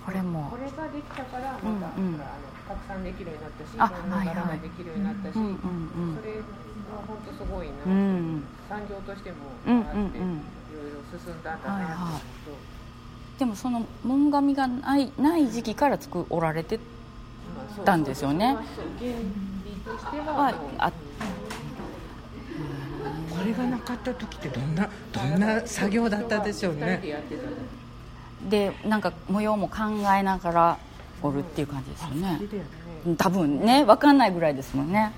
これも。これができたからまた、うんうんほらあの拡散できるようになったしいあろんな柄ができるようになったし、それは本当すごいな、うんうん産業としてもうんあって、いろいろ進んだんだなと思うと、でもその門紙がないない時期から作られてたんですよね。はあこれがなかった時ってどんなどんな作業だったでしょうね。でなんか模様も考えながら織るっていう感じですよね。で多分ね分かんないぐらいですもんね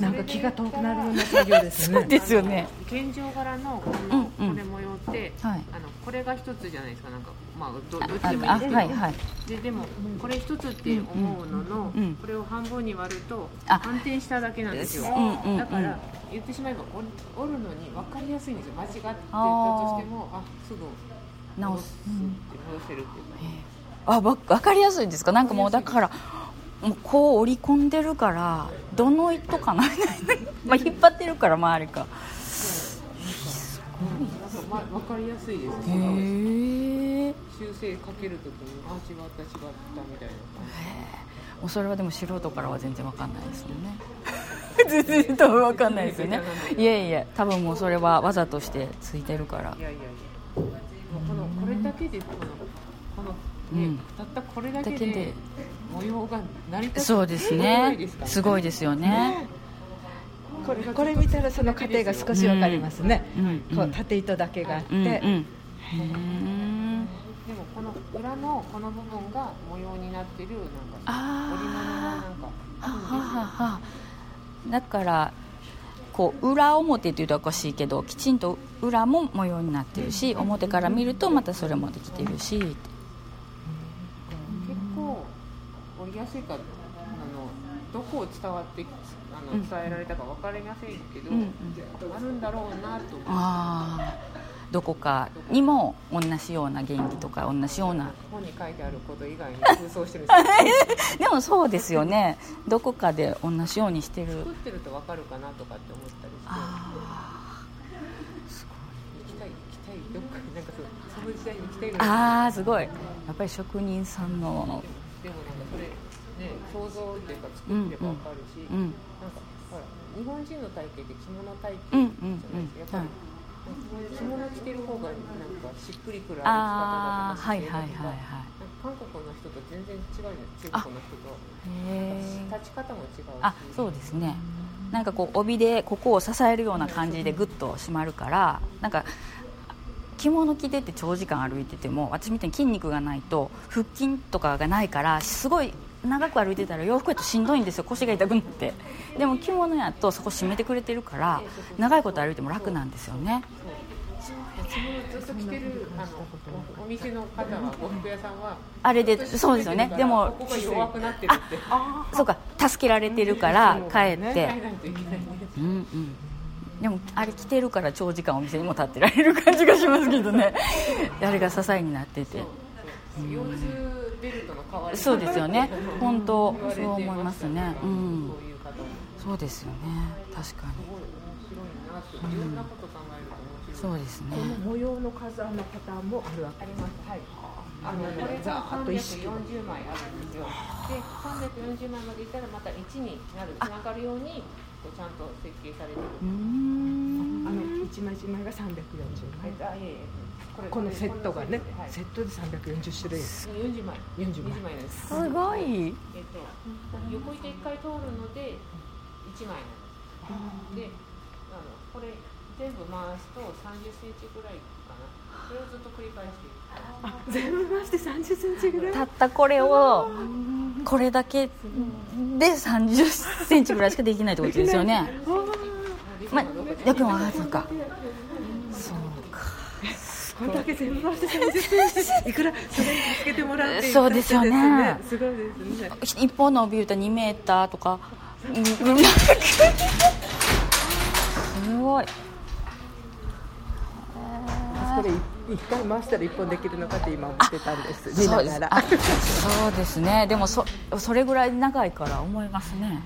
なんか気が遠くなるような作業ですね。ですよね。現状柄のこの、これ模様って、はいあのこれが一つじゃないですか。なんかまあどあどっちでもいいですけど、はいはいででもこれ一つって思うのの、うん。うん。これを半分に割るとあ。反転しただけなんですよ、うんうんうん。だから言ってしまえば折折るのに分かりやすいんですよ。間違ってたとしてあもあすぐ直すって戻せるっていうか、あわ分かりやすいですか？なんかもうだからもうこう織り込んでるからどの糸かな まあ引っ張ってるから周りかなんかま分かりやすいですへえ。修正かけるときにあ違った違ったみたいな。それはでも素人からは全然わかんないですもんね。全然多分わかんないですよね。いやいや多分もうそれは技としてついてるから。いやいやいや。このこれだけでこのこのね、うん。たったこれだけでで模様が成り立つ。そうですね。いですごいですよね。これこれ見たらその過程が少しわかりますね、うんこう縦糸だけがあって、うんうん。へえでもこの裏のこの部分が模様になってるなんか織物のなんかあるんですよはははだからこう裏表っていうとおかしいけどきちんと裏も模様になってるし表から見るとまたそれもできてるしりやすいかあのどこを伝わってあのうん。伝えられたか分かりませんけど、うん。うんあるんだろうなと思って。ああどこかにも同じような原理とか同じような本に書いてあること以外に空想してるんですでもそうですよね。どこかで同じようにしてる。作ってると分かるかなとかって思ったりして。あ行きたい行きたい。どっかになんかその時代に行きたいあーすごい。やっぱり職人さんのでもなんかそれね想像っていうか作ってれば分かるし、うんなんかほら日本人の体型って着物体うん型うんじゃないですか、やっぱり、着物着てる方がなんかしっくりくる歩き方だとかはいはいはいはい。韓国の人と全然違うじゃ中国の人と立ち方も違うし。あそうですね。なんかこう帯でここを支えるような感じでグッと締まるからなんか着物着てて長時間歩いてても私みたいに筋肉がないと腹筋とかがないからすごい長く歩いてたら洋服やとしんどいんですよ。腰が痛くなって。でも着物やとそこ締めてくれてるから長いこと歩いても楽なんですよね。ずっと着てるあのおお店の方は呉服屋さんはあれでそうですよね。でもここが弱くなってるって。そうか。助けられてるから帰って。う。んうん。でもあれ着てるから長時間お店にも立ってられる感じがしますけどね。あれが支えになっててベルトの代わりに。そうですよね。本当そう思いますね。うん。そういう方も。そうですよね。確かすごい面白いなって。いろんなこと考えると面に白い。そうですね。この模様の数あのパターンもあるわけあります。はい。あのこれが340枚あるんですよ。で340枚までいったらまた1になる。つながるようにこうちゃんと設計されてる。うーん。あの一枚一枚が340枚。あいえいえこのセットがね、はい。セットで340種類。40枚。40枚。20枚です。すごい。えっと横糸1回通るので1枚なんです。であのこれ全部回すと30センチぐらいかな。それをずっと繰り返していく。あ全部回して30センチぐらい？たったこれをこれだけで30センチぐらいしかできないってことですよね。まあよくもあそうかそうかこれだけ全部回して30センチいくらそれに助けてもらってそうですよね。すごいですね。一方の帯歌2メーターとか。うん。すごい。これ一回回したら一本できるのかって今思ってたんです。見そうですながらあそうですね。でもそそれぐらい長いから思いますね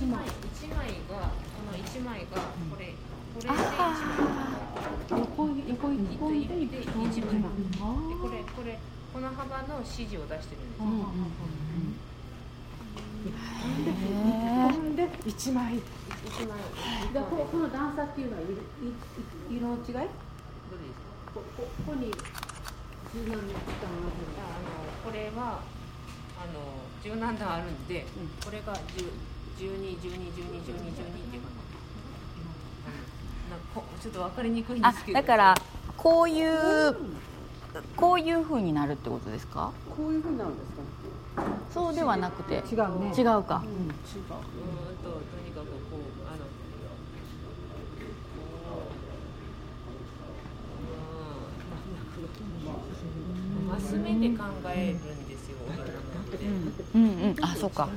一枚一枚がこの一枚がこれこれで一枚横横一糸本でで一枚でこれこれこの幅の指示を出してるんですよ、一本で一枚一枚でここの段差っていうのは色い色の違いどれですかここここに柔軟に負担があのこれはあの柔軟段あるんで、これが十十二十二十二十二十二っていうかな。なんかこちょっと分かりにくいんであすけど。だからこういうこういう風になるってことですか？こういうふうになるんですか？そうではなくて違うね違うかうん違ううーんととにかくこうあの。うんマス目で考えうんうん。あそうか。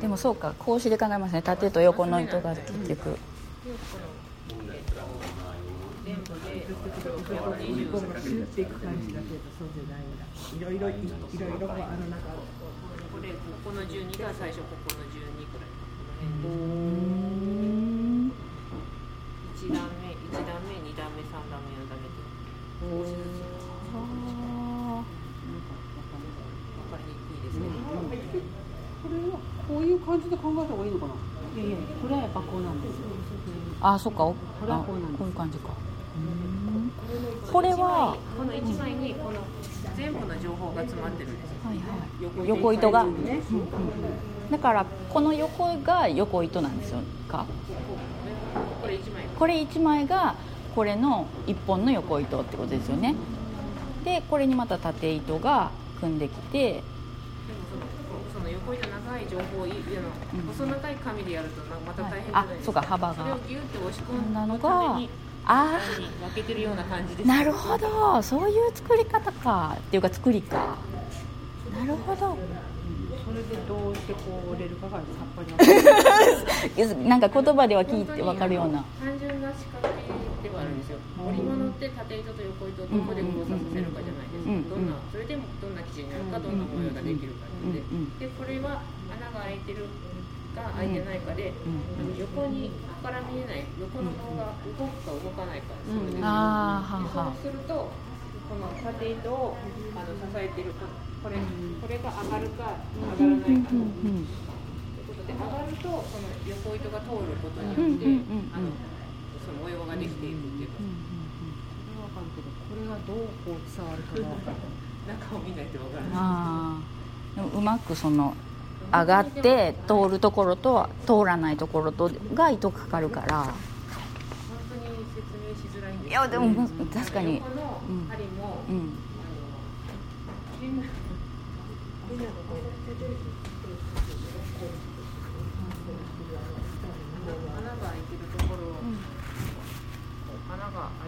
で。もそうか格子で考えますね縦と横の糸が結局いろいろいろいろあのなん。かこれここの12が最初ここの12感じで考えた方がいいのかな？いやいやこれはやっぱこうなんですよ。ーあそうか。おこれはこうなんです。あこういう感じか。うん。これはこの1枚にこの全部の情報が詰まってるんですよ。はいはい。横横糸が。ね。だからこの横が横糸なんですよか？これ1枚。これ1枚がこれの1本の横糸ってことですよね。でこれにまた縦糸が組んできてでもそのその横糸長い情報をい細長い紙でやるとなまた大変じゃあないですか、そうか幅それをがギュッて押し込こんなんのがにあ分けてるような感じです。あなるほど。そういう作り方か。っていうか作りか。なるほど。それでどうしてこう折れるかがさっぱりわかん なんか言葉では聞いて分かるような。単純な仕掛けではあるんですよ。織物って縦糸と横糸をどこで交差させるかじゃないです。か、うん。どんなそれでもどんな生地になるかどんな模様ができるかうんで、うん。でこれは穴が開いてるか開いてないかで、うん。あの横にここから見えない横の方が動くか動かないかす。るん。ですよ、そうするとこの縦糸をあの支えてるここれこれが上がるか上がらないか、ということで上がるとその横糸が通ることによって、あのその模様ができていくっていうか、わかるけどこれがどうこう伝わるかが中を見な。いとわからない。でもうまくその上がって通るところと通らないところとが糸かかるから。本当に説明しづらいんですいやでも確かに。横の針も、うん。あの変な変なところ穴が開いてるところ、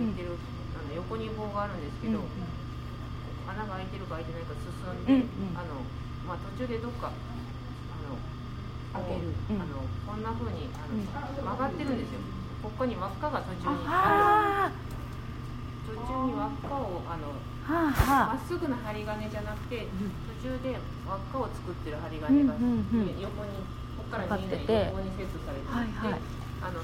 いてる、あの横に棒があるんですけど、穴が開いてるか開いてないか進んで、あのまあ途中でどっかあの開けるうん。あのこんな風にあの、曲がってるんですよ。ここに輪っかが途中にあ途中に輪っかをあのまっすぐな針金じゃなくて途中で輪っかを作ってる針金が、横にここから見えない横にセットされて、はいはいあの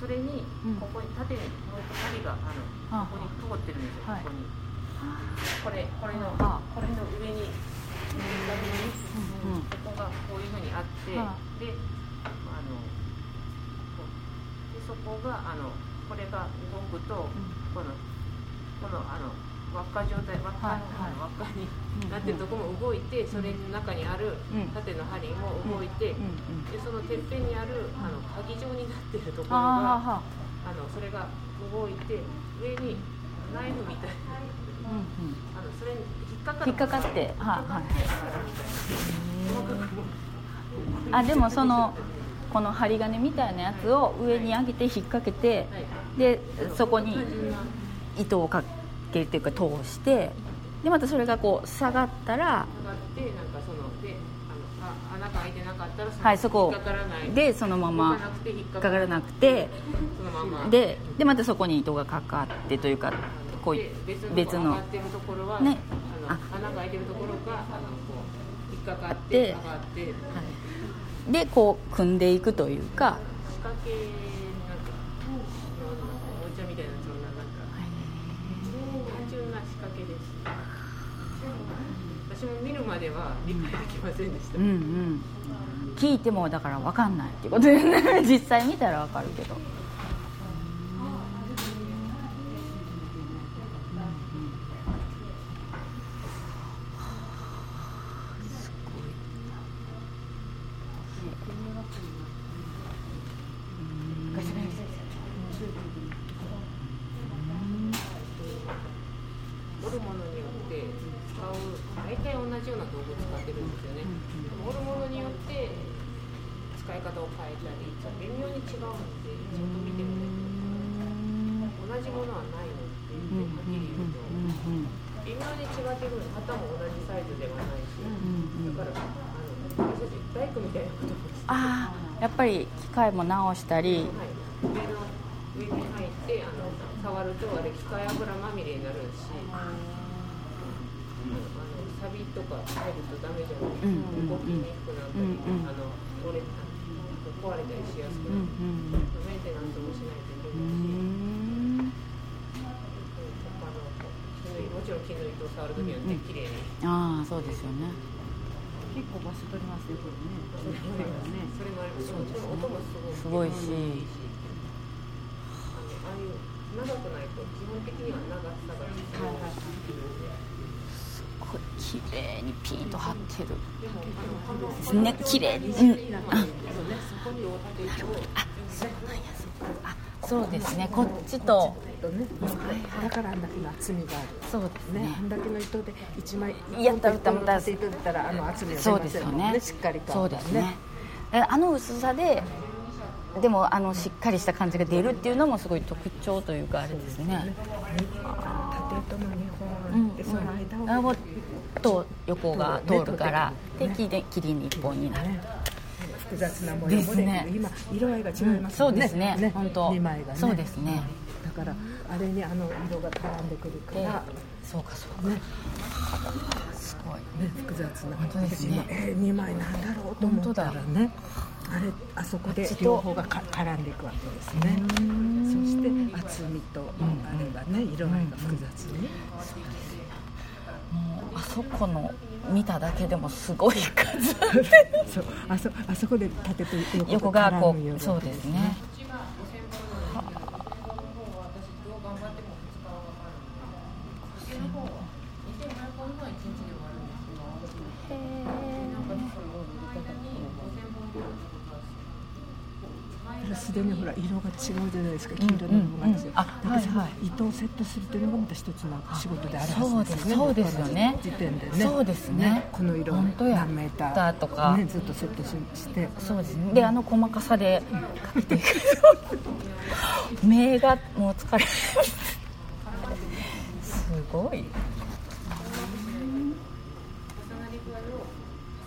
それにうん。ここに縦にもう一個針があのはあ。ここに通ってるんですよ、はい。ここに。これこれのはあ。これの上にここがこういうふうにあって、はあ。であのでそこがあのこれが動くと、このこのあの輪っか状態輪っか,、はいはい。輪っかにうんなってるところも動いて、それの中にあるうん。縦の針も動いて、でそのてっぺんにあるあの鍵状になってるところあがあはあ。のそれが動いて上にナイフみたいなうんうん。あのそれに引っかかる。引っかかって引っかかってはい上がるみたいあでもそのこの針金みたいなやつを上に上げて引っ掛けてはい。でそこに糸をかいうか通してでまたそれがこう下がったら上がってなんかそのであのあ穴が開いてなかったらそのはいそこ引っかからない。でそのまま引っかかからなくてそのまま。ででまたそこに糸がかかってというかこう別の穴が開いてるところがあのこう引っかかっでて上がってはい、でこう組んでいくというか仕掛けなんかお茶みたいなそんななんか単純な仕掛けです私も見るまでは理解できませんでした、うんうん。聞いてもだから分かんないっていうことでね。実際見たら分かるけど織るものによって使う大体同じような道具を使ってるんですよね、織るものによって使い方を変えたり微妙に違うんでちょっと見てみると同じものはないのって言ってはっきり言うと微妙に違ってくる旗も同じサイズではないしだからあの私たち大工みたいなことをしてああやっぱり機械も直したりはい、上の上に入ってあの触るとあれ機械油まみれになるしあのサビとか入るとダメじゃない？ですか、うんうんうん。動きにくくなったり、うんうん。あの折れた壊れたりしやすくうんなる、メンテナンスもしないといけうないし、ん。あの絹もちろん絹糸を触るときにはね綺麗に、ああそうですよね結構場所取りますよこれねそれもありますでもちろん音もすごい。ごい。しああい。う長くない。と基本的には長さが必要すごい。綺麗にピンと張ってるですね綺麗うんあそこにお立てをあそうですねこっちとだからあんだけ厚みがあるそうですね。ね。あんだけの糸で一枚やったらまたまた。糸だったらあの厚みが出そうますよね。ねしっかりとそうですね。あの薄さででもあのしっかりした感じが出るっていうのもすごい特徴というかあれですね。縦糸の二うん本でその間をあもと横が通るからで切り切りに一本になる。ね。複雑な模様もですね。今色合いが違いますそもね。うんですね。本当。二枚がね。そうですね。だからあれにあの色が絡んでくるかでらそうかそうか。ね。すごい。ね複雑な。本当ですね。今えー、二枚なんだろうと思ったら。ね。あれあそこで両方がか絡んでいくわけですね。そして厚みとあれがね色合いが複雑に、もうあそこの見ただけでもすごい数。そう。あそあそこで縦と横横がこうそうですねすでにほら色が違うじゃないですか黄色の部分がですよ、うんうんうんはいはい。糸をセットするというのがまた一つの仕事であるそうではずですすねそうですよね。時点でね。そうですね。この色を本当や何メーターだとか。ね、ずっとセットしして。そうですね。であの細かさでかけていく。目がもう疲れるすごい重なり具合を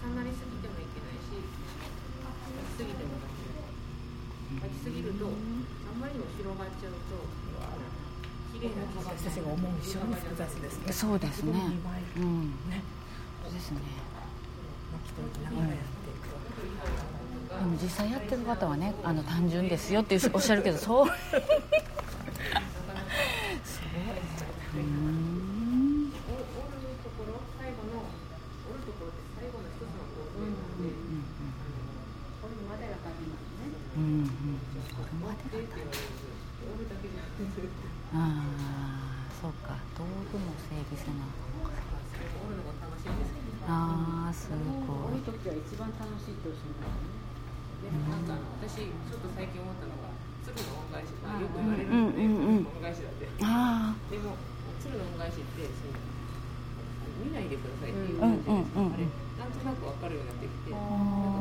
重なりすぎてもいけないし書きすぎてもダメ書きすぎるとあんまりにも広がっちゃうと綺麗な記事先生が思う以上に複雑ですね。そうですね。うん。ねそうですね。でも実際やってる方はねあの単純ですよっておっしゃるけど そう。折るところ最後の折るところって最後の一つの工程なので、これまでが始まるねうん。うん。折ってって言われると折るだけじゃなくてああそうか道具も整理せなああすごい時は一番楽しいっておっしゃるんですね。でもなんか私ちょっと最近思ったのが鶴の恩返しまあよく言われるんでうんうんうん恩返しだって。あでも鶴の恩返しってその見ないでくださいって言ううんじですか。うんうんうんあれとなくわかるようになってきて、なんあか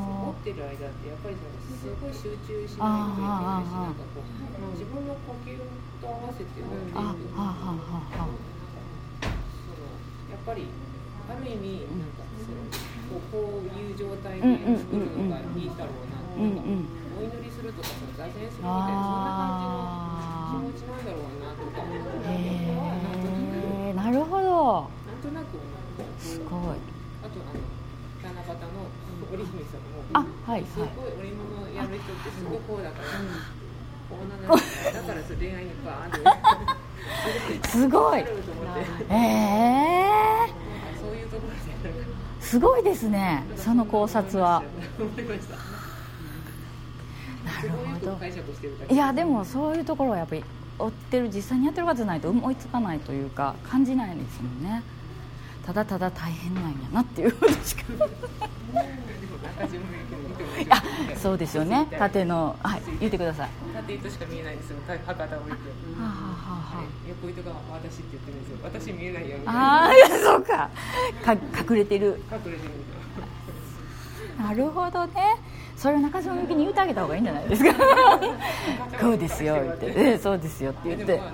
その持ってる間ってやっぱりそのすごい集中しないといけないし、なんかこう自分の呼吸と合わせてやっていく。あはあはあはあはそのやっぱりある意味なんかそのこうこういう状態で作るのがいいだろうなうんなんかうんお祈りするとかその座禅するみたいなそんな感じの気持ちなんだろうなとかへえなるほど。なんとなくすごい。あとあの七夕の織姫さん。もあはいすごはいい織物やる人ってすごいこうだから、こうなのだから恋愛にバーンって。すごい。ええそういうところですごいですねその考察は。なるほど。いやでもそういうところはやっぱり追ってる実際にやってる方じゃないと思いつかないというか感じないですもんねただただ大変なんやなっていう。ことしかあそうですよね。縦のはい言ってください。縦糸しか見えないんですよ。た博多を見て。はあはあはあ横糸が私って言ってるんですよ。私見えないやみたいなああそうか。か隠れてる。隠れてるななるほどね。それを中島みゆきに言ってあげた方がいいんじゃないですか。こうですよって。ええそうですよって言って。ねあの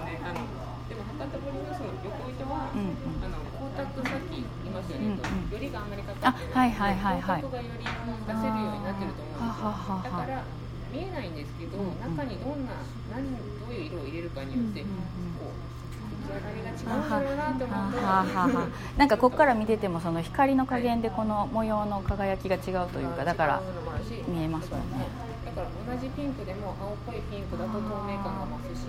でも博多堀のその横糸は、うんうんあの光沢さっき言いましたよりがあん。まりかかってないあはいはいはいはい。光沢がより出せるようになってると思うんですよだから見えないん。ですけど、中にどんな何どういう色を入れるかによって、こう出来上がりが違うん。だろうなと、ははは。はなんかここから見ててもその光の加減でこの模様の輝きが違うというかだから見えますもんね。だから同じピンクでも青っぽいピンクだと透明感が増すし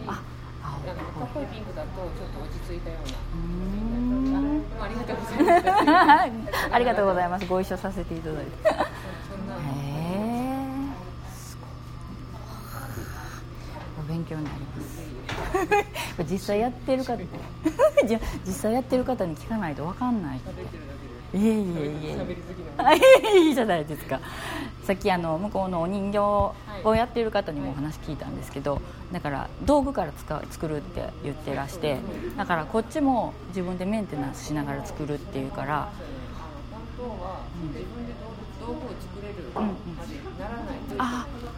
ああの赤っぽいピンクだとちょっと落ち着いたような。あありがとうございます。ありがとうございます。ご一緒させていただいて。お勉強になります。実際やってる方じゃ 実際やってる方に聞かないと分かんないいえいえいえ。いいじゃないですかさっきあの向こうのお人形をやってる方にもお話聞いたんですけどだから道具から使う作るって言ってらしてだからこっちも自分でメンテナンスしながら作るっていうから本当は自分で道具道具を作れるまでならないと、あなるほど。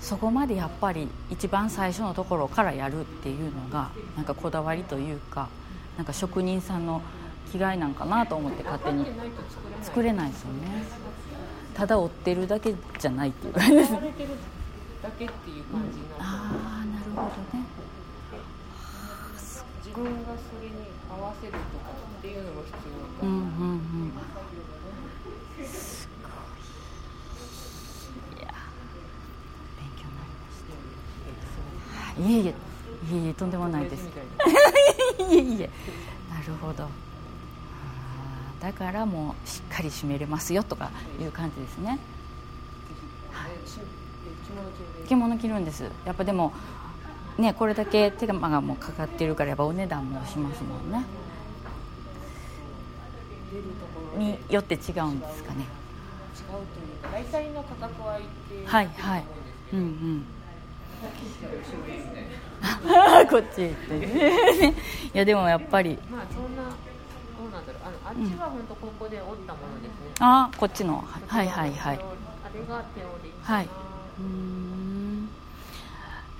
そこまでやっぱり一番最初のところからやるっていうのがなんかこだわりというかなんか職人さんの気概なんかなと思って勝手に。作れないですよねただ追ってるだけじゃないっていう感じです使われてるだけっていう感じにな。ああなるほどね自分がそれに合わせるとかっていうのも必要かうんうんうんすごいいや勉強になりましたいえいえいえいえとんでもないですいな。いえいえなるほどだからもうしっかり締めれますよとかいう感じですね。えしえ着物着るんです。やっぱでもねこれだけ手間がもうかかってるからやっぱお値段もしますもんね。によって違うんですかね。というか大体の価格は一定。はいはい。うんうん。こっち行 って。ね いやでもやっぱり。まあそんななんだろう。あのあっちは本当ここで折ったものですね、あこっちの。はいはいはい。あれが手織り。はい。うーん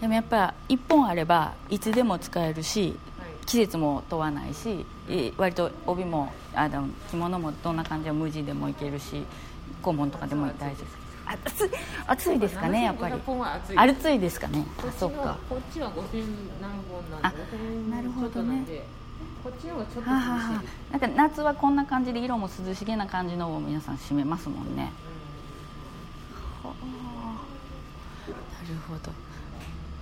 でもやっぱ1本あればいつでも使えるしはい。季節も問わないしえ割と帯もあの着物もどんな感じでも無地でもいけるし肛門とかでも大丈夫ですあ暑い暑いですかねやっぱり。7500本は暑いあ暑いですかね。あそっか。こっちは5000何本なんあで5000なるほどねこっちの方がちょっと涼しいあなんか夏はこんな感じで色も涼しげな感じのを皆さん締めますもんね。はあ。なるほど。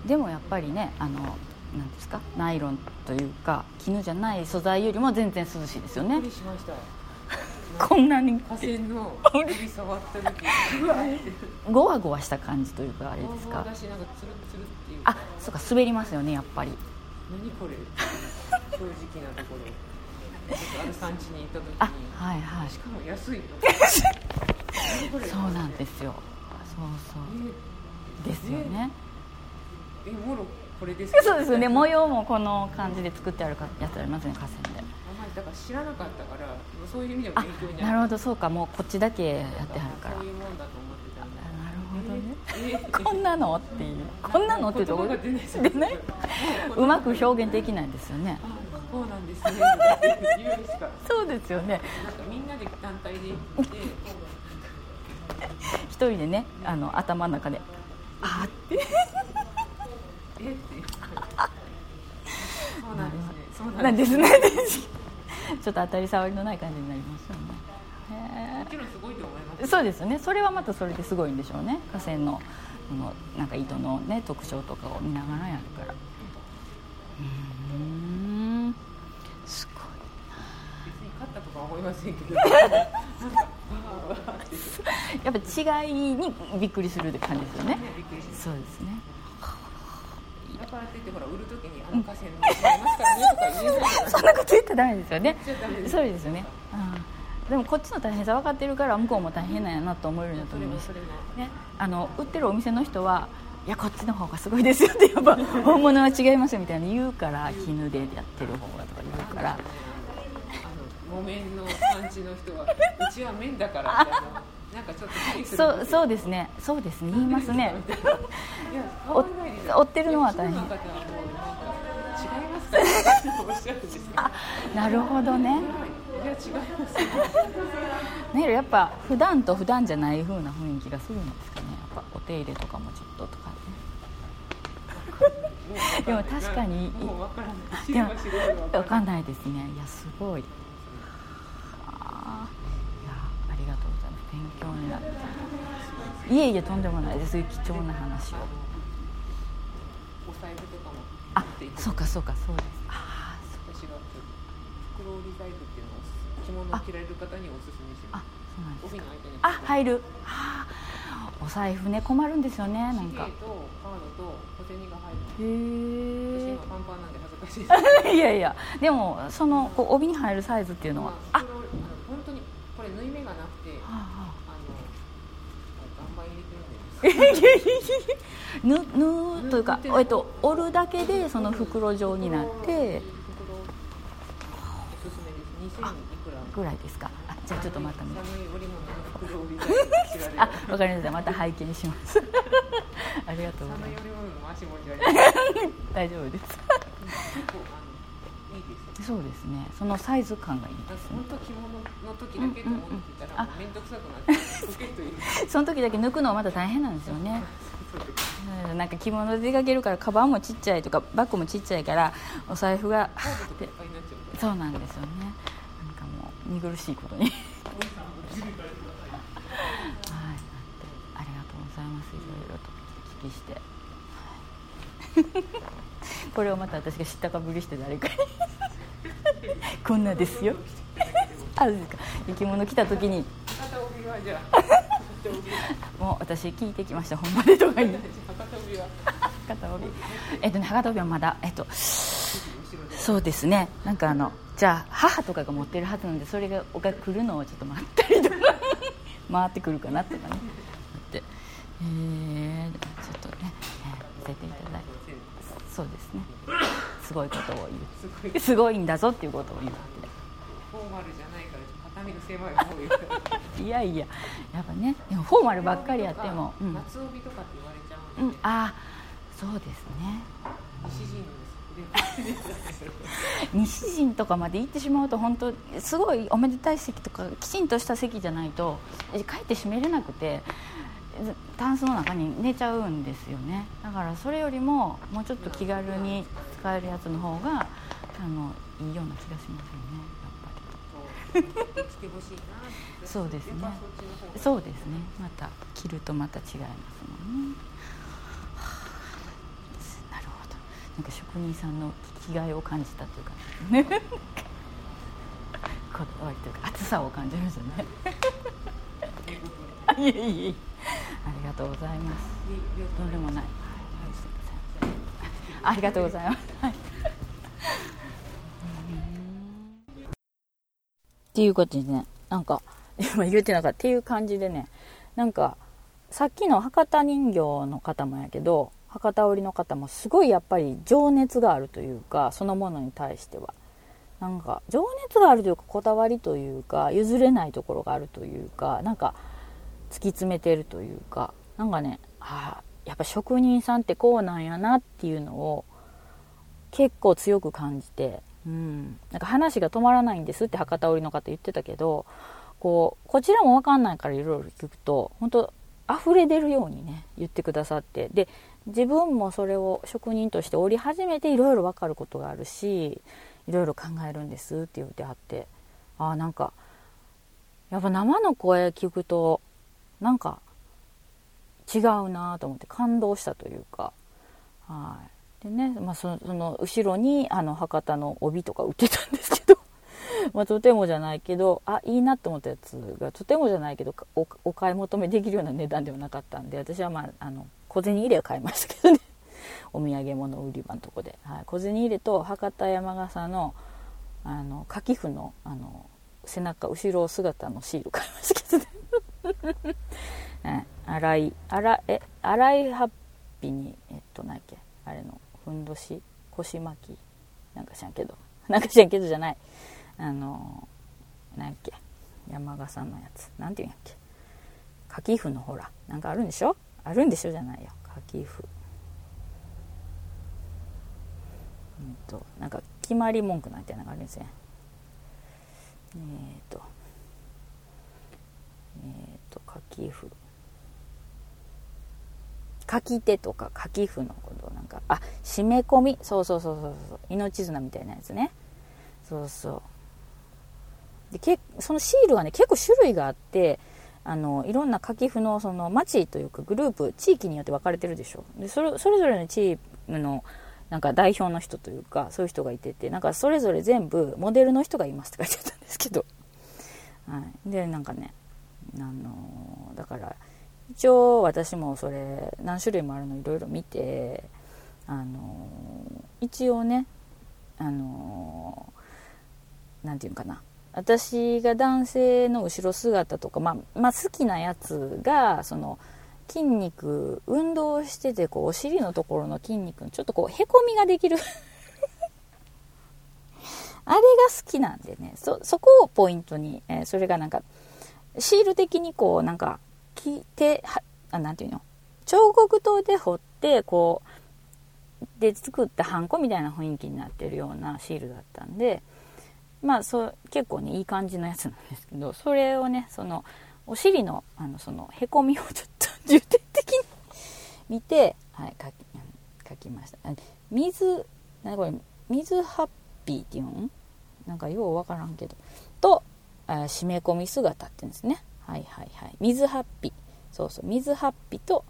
でもやっぱりねあのなんですか？ナイロンというか絹じゃない素材よりも全然涼しいですよね。こんなに。河川の 指触った時。うわーってゴワゴワした感じというかあれですか？あそうか滑りますよねやっぱり何これ？正直なところ。ある産地に行った時に。あはいはい。しかも安いと そうなんですよ。そうそう。ですよね。ええもろこれですそうですよね。模様もこの感じで作ってあるかやつありますね河川で。だから知らなかったからそういう意味でもあ勉強になる。なるほど。そうか。もうこっちだけやってはるから。そういうもんだと思っね えこんなのっていう。こんなのってとこです出ないうまく表現できないですよね。あそうなんですね。そうですよね。みんなで団体で行って。一人でねあの頭の中で。あーって？え？って。そうなんですね。そうなんですね。ちょっと当たり障りのない感じになりますよねもちろんすごいと思いますそうですねそれはまたそれですごいんでしょうね河川ののなんか糸のね特徴とかを見ながらやるからうんすごい別に勝ったとか思いませんけどやっぱ違いにびっくりするって感じですよね。そうですね。だからって言ってほら売るときにあの河川に違いますからねとか言え。そんなこと言ったらダメですよね。そうですよね。うん。でもこっちの大変さ分かってるから向こうも大変なんやなと思えるんだと思います。ね、あの売ってるお店の人はいやこっちの方がすごいですよってやっぱ 本物は違いますよみたいに言うから絹でやってる方がとか言うから。木綿の産地の人はうちは綿だからみたいな。なんかちょっとそうそうですねそうですね言いますね 追ってるのは大変 なるほどね。はいいや違います。よねやっぱ普段と普段じゃない風な雰囲気がするんですかね。やっぱお手入れとかもちょっととかね。でも確かにもう分かかんないですね。いやすごい。あーいやありがとうございます。勉強になっていえいえとんでもないです。貴重な話をあそうかそうかそうです。あー私は袋折り財布っていうのを着物を着られる方におすすめしあます。そうなんです帯の間にあ入る。あーお財布ね困るんですよねなんか。とカードと小銭が入る私へ今パンパンなんで恥ずかしいです。え いやいや。でもそのこう帯に入るサイズっていうのは。ああ袋あの本当にこれ縫い目がなくてはああの岩盤入れてるんですぬぬというかえっと折るだけでその袋状になって袋おすすめです2000いくら？ぐらいですかあじゃあちょっとまた見てあわかりました。また拝見します。ありがとうございます。す 大丈夫ですいいですよそうですね。そのサイズ感がいいですね。本当着物の時だけと思ってたら面倒くさくなって その時だけ抜くのはまた大変なんですよね。うんなんか着物で出かけるからカバンもちっちゃいとかバッグもちっちゃいからお財布がそうなんですよね。なんかもう見苦しいことに。はい。ありがとうございます。いろいろとお聞きして。はいこれをまた私が知ったかぶりして誰かに。こんなですよ。あそうですか。着物着た時に。もう私聞いてきました。本場でとか言って博多帯は。博多帯。えっとね博多帯はまだ。えっとそうですね。なんかあのじゃあ母とかが持ってるはずなんでそれがが来るのをちょっと待ったりとか。回ってくるかなとかね。ってえー、ちょっとね、えー見せていただそうですね。すごいことを言う。すごいんだぞっていうことを言うフォーマルじゃないから肩身の狭い方がいやいややっぱねでもフォーマルばっかりやっても、うん、夏帯とかって言われちゃううんで、あそうですね。西陣のです西陣とかまで行ってしまうと本当すごいおめでたい席とかきちんとした席じゃないとえかえって閉めれなくてずタンスの中に寝ちゃうんですよね。だからそれよりももうちょっと気軽に使えるやつの方があのいいような気がしますよね。やっぱり。そうですね。そうですね。また着るとまた違いますもんね、はあ。なるほど。なんか職人さんの生きがいを感じたというか。ね こだわりというか熱さを感じましたね。いえいえいえありがとうございます。とんでもない、はいません。ありがとうございます、はい。っていうことでねなんか今言ってなかったっていう感じでねなんかさっきの博多人形の方もやけど博多織の方もすごいやっぱり情熱があるというかそのものに対しては。なんか情熱があるというかこだわりというか譲れないところがあるというかなんか突き詰めてるというかなんかねあやっぱ職人さんってこうなんやなっていうのを結構強く感じて、うん、なんか話が止まらないんですって博多織の方言ってたけどこうこちらも分かんないからいろいろ聞くと本当溢れ出るようにね言ってくださってで自分もそれを職人として織り始めていろいろ分かることがあるしいろいろ考えるんですって言ってはってああなんかやっぱ生の声聞くとなんか違うなと思って感動したというか。はい。でね、まあ、その後ろにあの博多の帯とか売ってたんですけど。まとてもじゃないけどあいいなと思ったやつがとてもじゃないけどおお買い求めできるような値段ではなかったんで私はまああの小銭入れを買いましたけどね。お土産物売り場のとこで、はい、小銭入れと博多山笠のあの柿譜のあの背中後ろ姿のシール買いましたけどね。洗い洗え洗いハッピーにえっと何やっけ？あれのふんどし？腰巻き？なんか知らんけど。なんか知らんけどじゃない。あの何やっけ？山笠のやつ。なんていうんやっけ？柿譜のほら。なんかあるんでしょ？あるんでしょじゃないよ。柿譜うんとなんか決まり文句なんてのがあるんですね。えっ、ー、とえっ、ー、柿譜書き手とか書き譜のことなんか。あ締め込み。そうそうそうそうそう。命綱みたいなやつね。そうそう。でけそのシールはね結構種類があってあのいろんな書き譜のその町というかグループ地域によって分かれてるでしょ。でそれそれぞれのチームのなんか代表の人というかそういう人がいててなんかそれぞれ全部モデルの人がいますって書いてあったんですけど、はい、でなんかねあのだから一応私もそれ何種類もあるのいろいろ見てあの一応ねあの何て言うかな。私が男性の後ろ姿とか、まあ、まあ、好きなやつがその筋肉運動しててこうお尻のところの筋肉にちょっとこうへこみができる。あれが好きなんでね。そそこをポイントに、えー、それがなんかシール的にこうなんかき手はあなんていうの？彫刻刀で彫ってこうで作ったハンコみたいな雰囲気になってるようなシールだったんでまあそう結構ねいい感じのやつなんですけどそれをねそのお尻のあのそのへこみをちょっと重点的に見て、はい、書き書きました。水何これ水ハッピーっていうんなんかようわからんけど。と締め込み姿って言うんですね。はいはいはい。水ハッピそうそう。水ハッピと、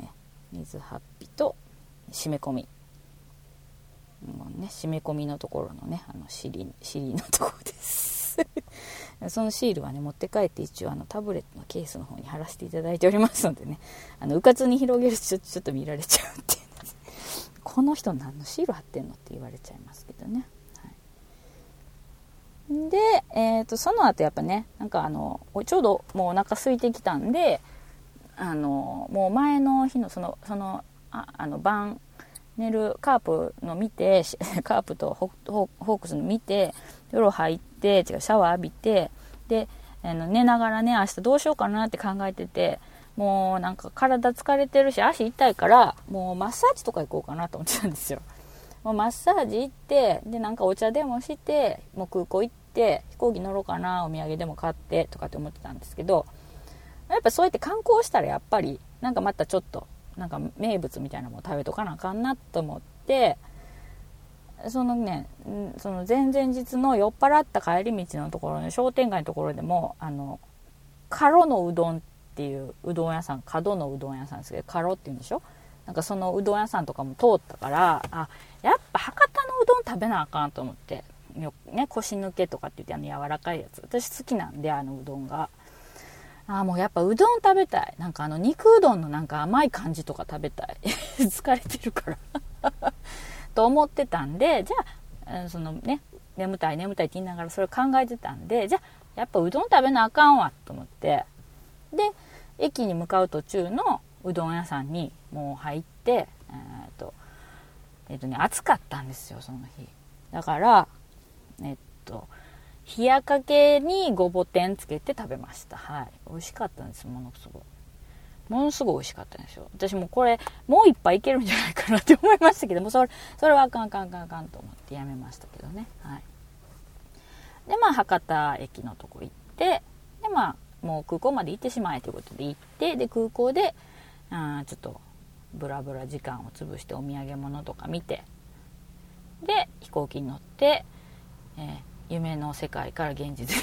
ね、水ハッピと締め込み。もうね締め込みのところのねあの尻尻のところです。そのシールはね持って帰って一応あのタブレットのケースの方に貼らせていただいておりますのでね。あのうかつに広げるとちょちょっと見られちゃうっていうこの人何のシール貼ってんのって言われちゃいますけどね。で、えーと、その後やっぱねなんかあのちょうどもうお腹空いてきたんであのもう前の日のそのそのああの晩寝るカープの見て カープとホホークスの見て風呂入って違うシャワー浴びてであの寝ながらね明日どうしようかなって考えててもうなんか体疲れてるし足痛いからもうマッサージとか行こうかなと思ってたんですよ。もうマッサージ行ってでなんかお茶でもしてもう空港行って飛行機乗ろうかなお土産でも買ってとかって思ってたんですけどやっぱそうやって観光したらやっぱりなんかまたちょっとなんか名物みたいなもの食べとかなあかんなと思ってそのねその前々日の酔っ払った帰り道のところの商店街のところでもあのカロのうどんっていううどん屋さん角のうどん屋さんですけどカロっていうんでしょ？なんかそのうどん屋さんとかも通ったからあやっぱ博多のうどん食べなあかんと思って。ね、腰抜けとかって言ってあの柔らかいやつ。私好きなんであのうどんが。あもうやっぱうどん食べたい。なんかあの肉うどんのなんか甘い感じとか食べたい。疲れてるから。と思ってたんでじゃあそのね眠たい眠たいって言いながらそれ考えてたんでじゃあやっぱうどん食べなあかんわと思って。で駅に向かう途中のうどん屋さんにもう入ってえっ、とえっ、とね暑かったんですよその日。だからえっと冷やかけにごぼ天つけて食べました。はい。美味しかったんです。ものすごい。ものすごい美味しかったんですよ。私もこれもう一杯いけるんじゃないかなって思いましたけどもそれそれはあかんあかんあかんかんと思ってやめましたけどね。はい。でまあ博多駅のとこ行ってでまあもう空港まで行ってしまえということで行ってで空港であちょっとブラブラ時間を潰してお土産物とか見てで飛行機に乗って、えー、夢の世界から現実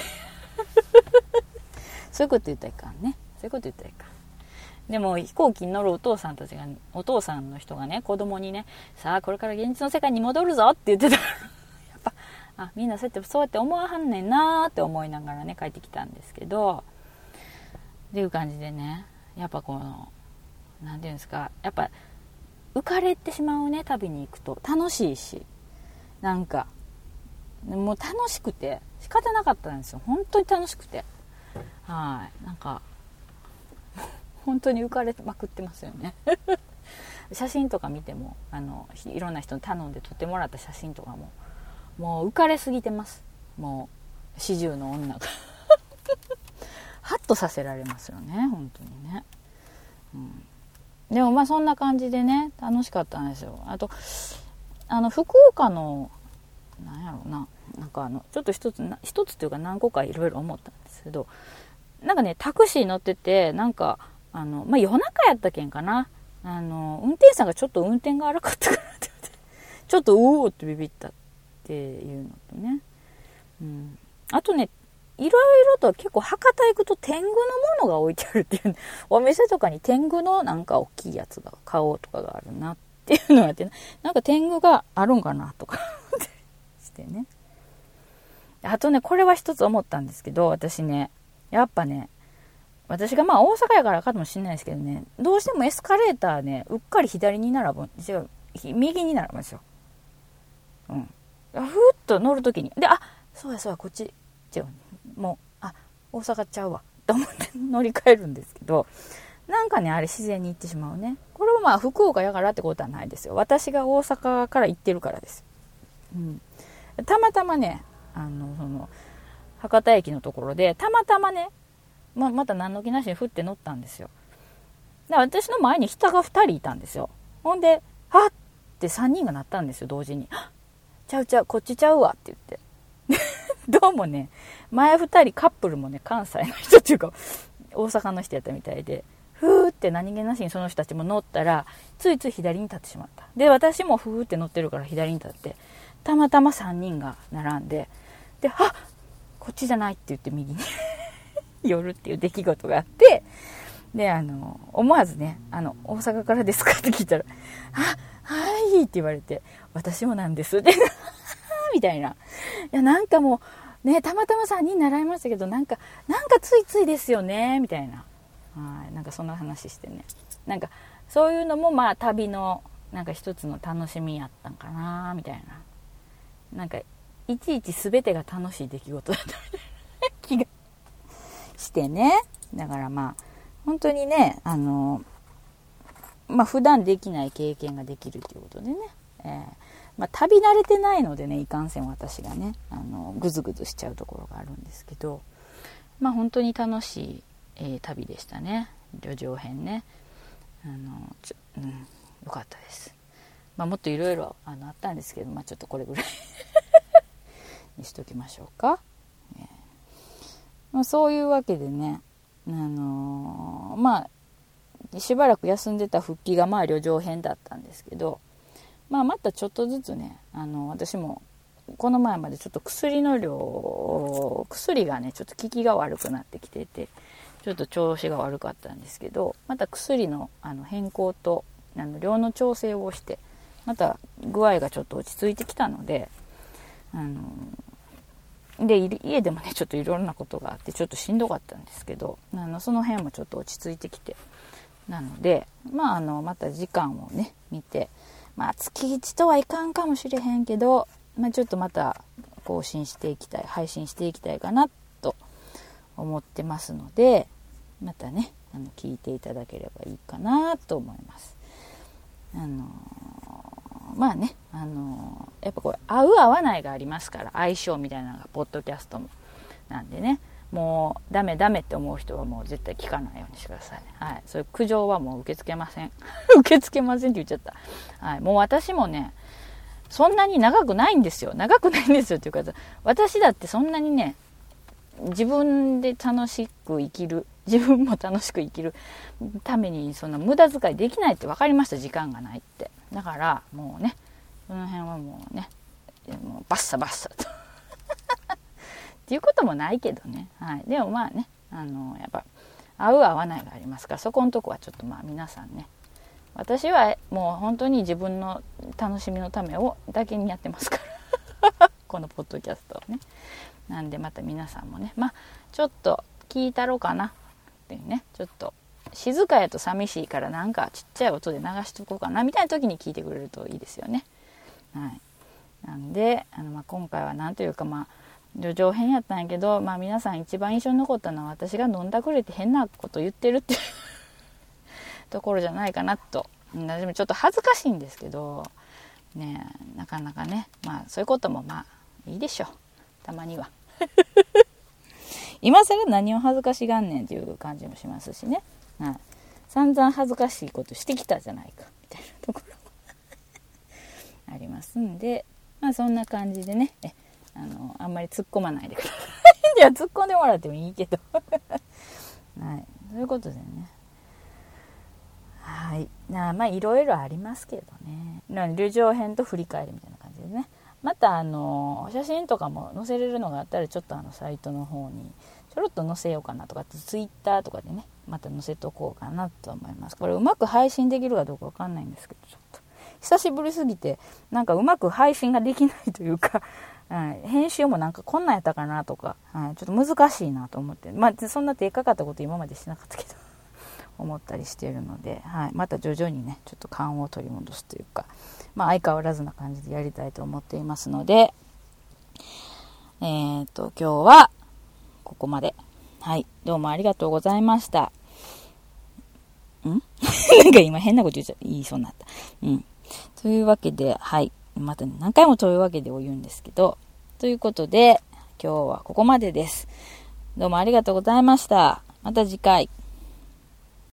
そういうこと言ったらいかんね。そういうこと言ったらいかん。でも飛行機に乗るお父さんたちがお父さんの人がね子供にねさあこれから現実の世界に戻るぞって言ってた。ら やっぱあみんなそうやってそうやって思わはんねんなーって思いながらね帰ってきたんですけど。っていう感じでねやっぱこの何て言うんですかやっぱ浮かれてしまうね旅に行くと。楽しいし。なんかもう楽しくて仕方なかったんですよ。本当に楽しくて。はい。なんか 本当に浮かれまくってますよね。写真とか見てもあのいろんな人に頼んで撮ってもらった写真とかももう浮かれすぎてます。もう四十の女が。ハッとさせられますよね。本当にね、うん、でもまあそんな感じでね楽しかったんですよ。あとあの福岡のなんやろうななんかあのちょっと一つ一つというか何個かいろいろ思ったんですけどなんかねタクシー乗っててなんかあの、まあ、夜中やったけんかな。あの、運転手さんがちょっと運転が荒かったからってって、ちょっとうおーってビビったっていうのとね。うん。あとね、いろいろと結構博多行くと天狗のものが置いてあるっていう、ね、お店とかに天狗のなんか大きいやつが、顔とかがあるなっていうのがあって、なんか天狗があるんかなとか てね。あとね、これは一つ思ったんですけど、私ね、やっぱね、私がまあ大阪やからかもしれないですけどね、どうしてもエスカレーターね、うっかり左に並ぶ、違う、右に並ぶんですよ。うん。ふーっと乗るときに。で、あ、そうやそうや、こっち、違う。もう、あ、大阪ちゃうわ。と思って 乗り換えるんですけど、なんかね、あれ自然に行ってしまうね。これはまあ福岡やからってことはないですよ。私が大阪から行ってるからです。うん。たまたまね、あの、その、博多駅のところで、たまたまね、ままた何の気なしに降って乗ったんですよ。で私の前に人が2人いたんですよ。ほんで、はっって3人がなったんですよ、同時に。ちゃうちゃう、こっちちゃうわって言って。どうもね、前2人カップルもね、関西の人っていうか、大阪の人やったみたいで、ふーって何気なしにその人たちも乗ったら、ついつい左に立ってしまった。で、私もふーって乗ってるから左に立って、たまたま3人が並んで、で、あこっちじゃないって言って右に 夜っていう出来事があって、で、あの、思わずね、あの、大阪からですか？って聞いたら、あ、はいって言われて、私もなんです。で、みたいな。いや、なんかもう、ね、たまたま3人習いましたけど、なんか、なんかついついですよね、みたいな。はい、なんかそんな話してね。なんか、そういうのも、まあ、旅の、なんか一つの楽しみやったんかな、みたいな。なんか、いちいち全てが楽しい出来事だった気がしてね。だからまあ、本当にね、あの、まあ普段できない経験ができるということでね。えー、まあ、旅慣れてないのでね、いかんせん私がね、あの、ぐずぐずしちゃうところがあるんですけど、まあ本当に楽しい、えー、旅でしたね。旅情編ね。あの、ちょ、うん、よかったです。まあもっといろいろあったんですけど、まあちょっとこれぐらい にしときましょうか。まあ、そういうわけでね、あのー、まあ、しばらく休んでた復帰がまあ旅情編だったんですけど、まあ、またちょっとずつね、あの私もこの前までちょっと薬の量、薬がね、ちょっと効きが悪くなってきてて、ちょっと調子が悪かったんですけど、また薬のあの変更とあの量の調整をして、また具合がちょっと落ち着いてきたので、あので家でもねちょっといろんなことがあってちょっとしんどかったんですけどあのその辺もちょっと落ち着いてきてなのでまああのまた時間をね見てまあ月1とはいかんかもしれへんけど、まあ、ちょっとまた更新していきたい配信していきたいかなと思ってますのでまたねあの聞いていただければいいかなと思います。あのまあね、あの、やっぱこれ合う合わないがありますから相性みたいなのがポッドキャストもなんでね。もうダメダメって思う人はもう絶対聞かないようにしてください、はい、そういう苦情はもう受け付けません。受け付けませんって言っちゃった、はい、もう私もねそんなに長くないんですよ。長くないんですよっていうか私だってそんなにね自分で楽しく生きる自分も楽しく生きるためにそんな無駄遣いできないって分かりました。時間がないって。だからもうねその辺はもうねもうバッサバッサと。っていうこともないけどね、はい、でもまあねあのやっぱ合う合わないがありますからそこのとこはちょっとまあ皆さんね私はもう本当に自分の楽しみのためをだけにやってますから。このポッドキャストをね。なんでまた皆さんもねまあちょっと聞いたろうかなっていうねちょっと静かやと寂しいからなんかちっちゃい音で流しとこうかなみたいな時に聞いてくれるといいですよね。はい、なんであの、まあ、今回は何というかまあ叙情編やったんやけど、まあ、皆さん一番印象に残ったのは私が飲んだくれて変なこと言ってるっていう ところじゃないかなと。私もちょっと恥ずかしいんですけどねなかなかねまあそういうこともまあいいでしょう。たまには。今更何を恥ずかしがんねんっていう感じもしますしね、はい、散々恥ずかしいことしてきたじゃないか。みたいなところ。も ありますんで。まあそんな感じでね。えあのあんまり突っ込まないでください。いや突っ込んでもらってもいいけど。はい。そういうことでね。はい。なまあいろいろありますけどね。旅情編と振り返りみたいな感じでね。またあの写真とかも載せれるのがあったらちょっとあのサイトの方にちょろっと載せようかなとかツイッターとかでね。また載せとこうかなと思います。これうまく配信できるかどうかわかんないんですけどちょっと。久しぶりすぎてなんかうまく配信ができないというか はい、編集もなんかこんなんやったかなとか、はい、ちょっと難しいなと思って、まあ、そんな手かかったこと今までしてなかったけど 思ったりしているので、はい、また徐々にねちょっと勘を取り戻すというか、まあ、相変わらずな感じでやりたいと思っていますのでえー、っと今日はここまで。はい。どうもありがとうございました。ん？なんか今変なこと言っちゃ言いそうになったうんというわけではいまた、ね、何回もというわけでを言うんですけど、ということで、今日はここまでです。どうもありがとうございました。また次回。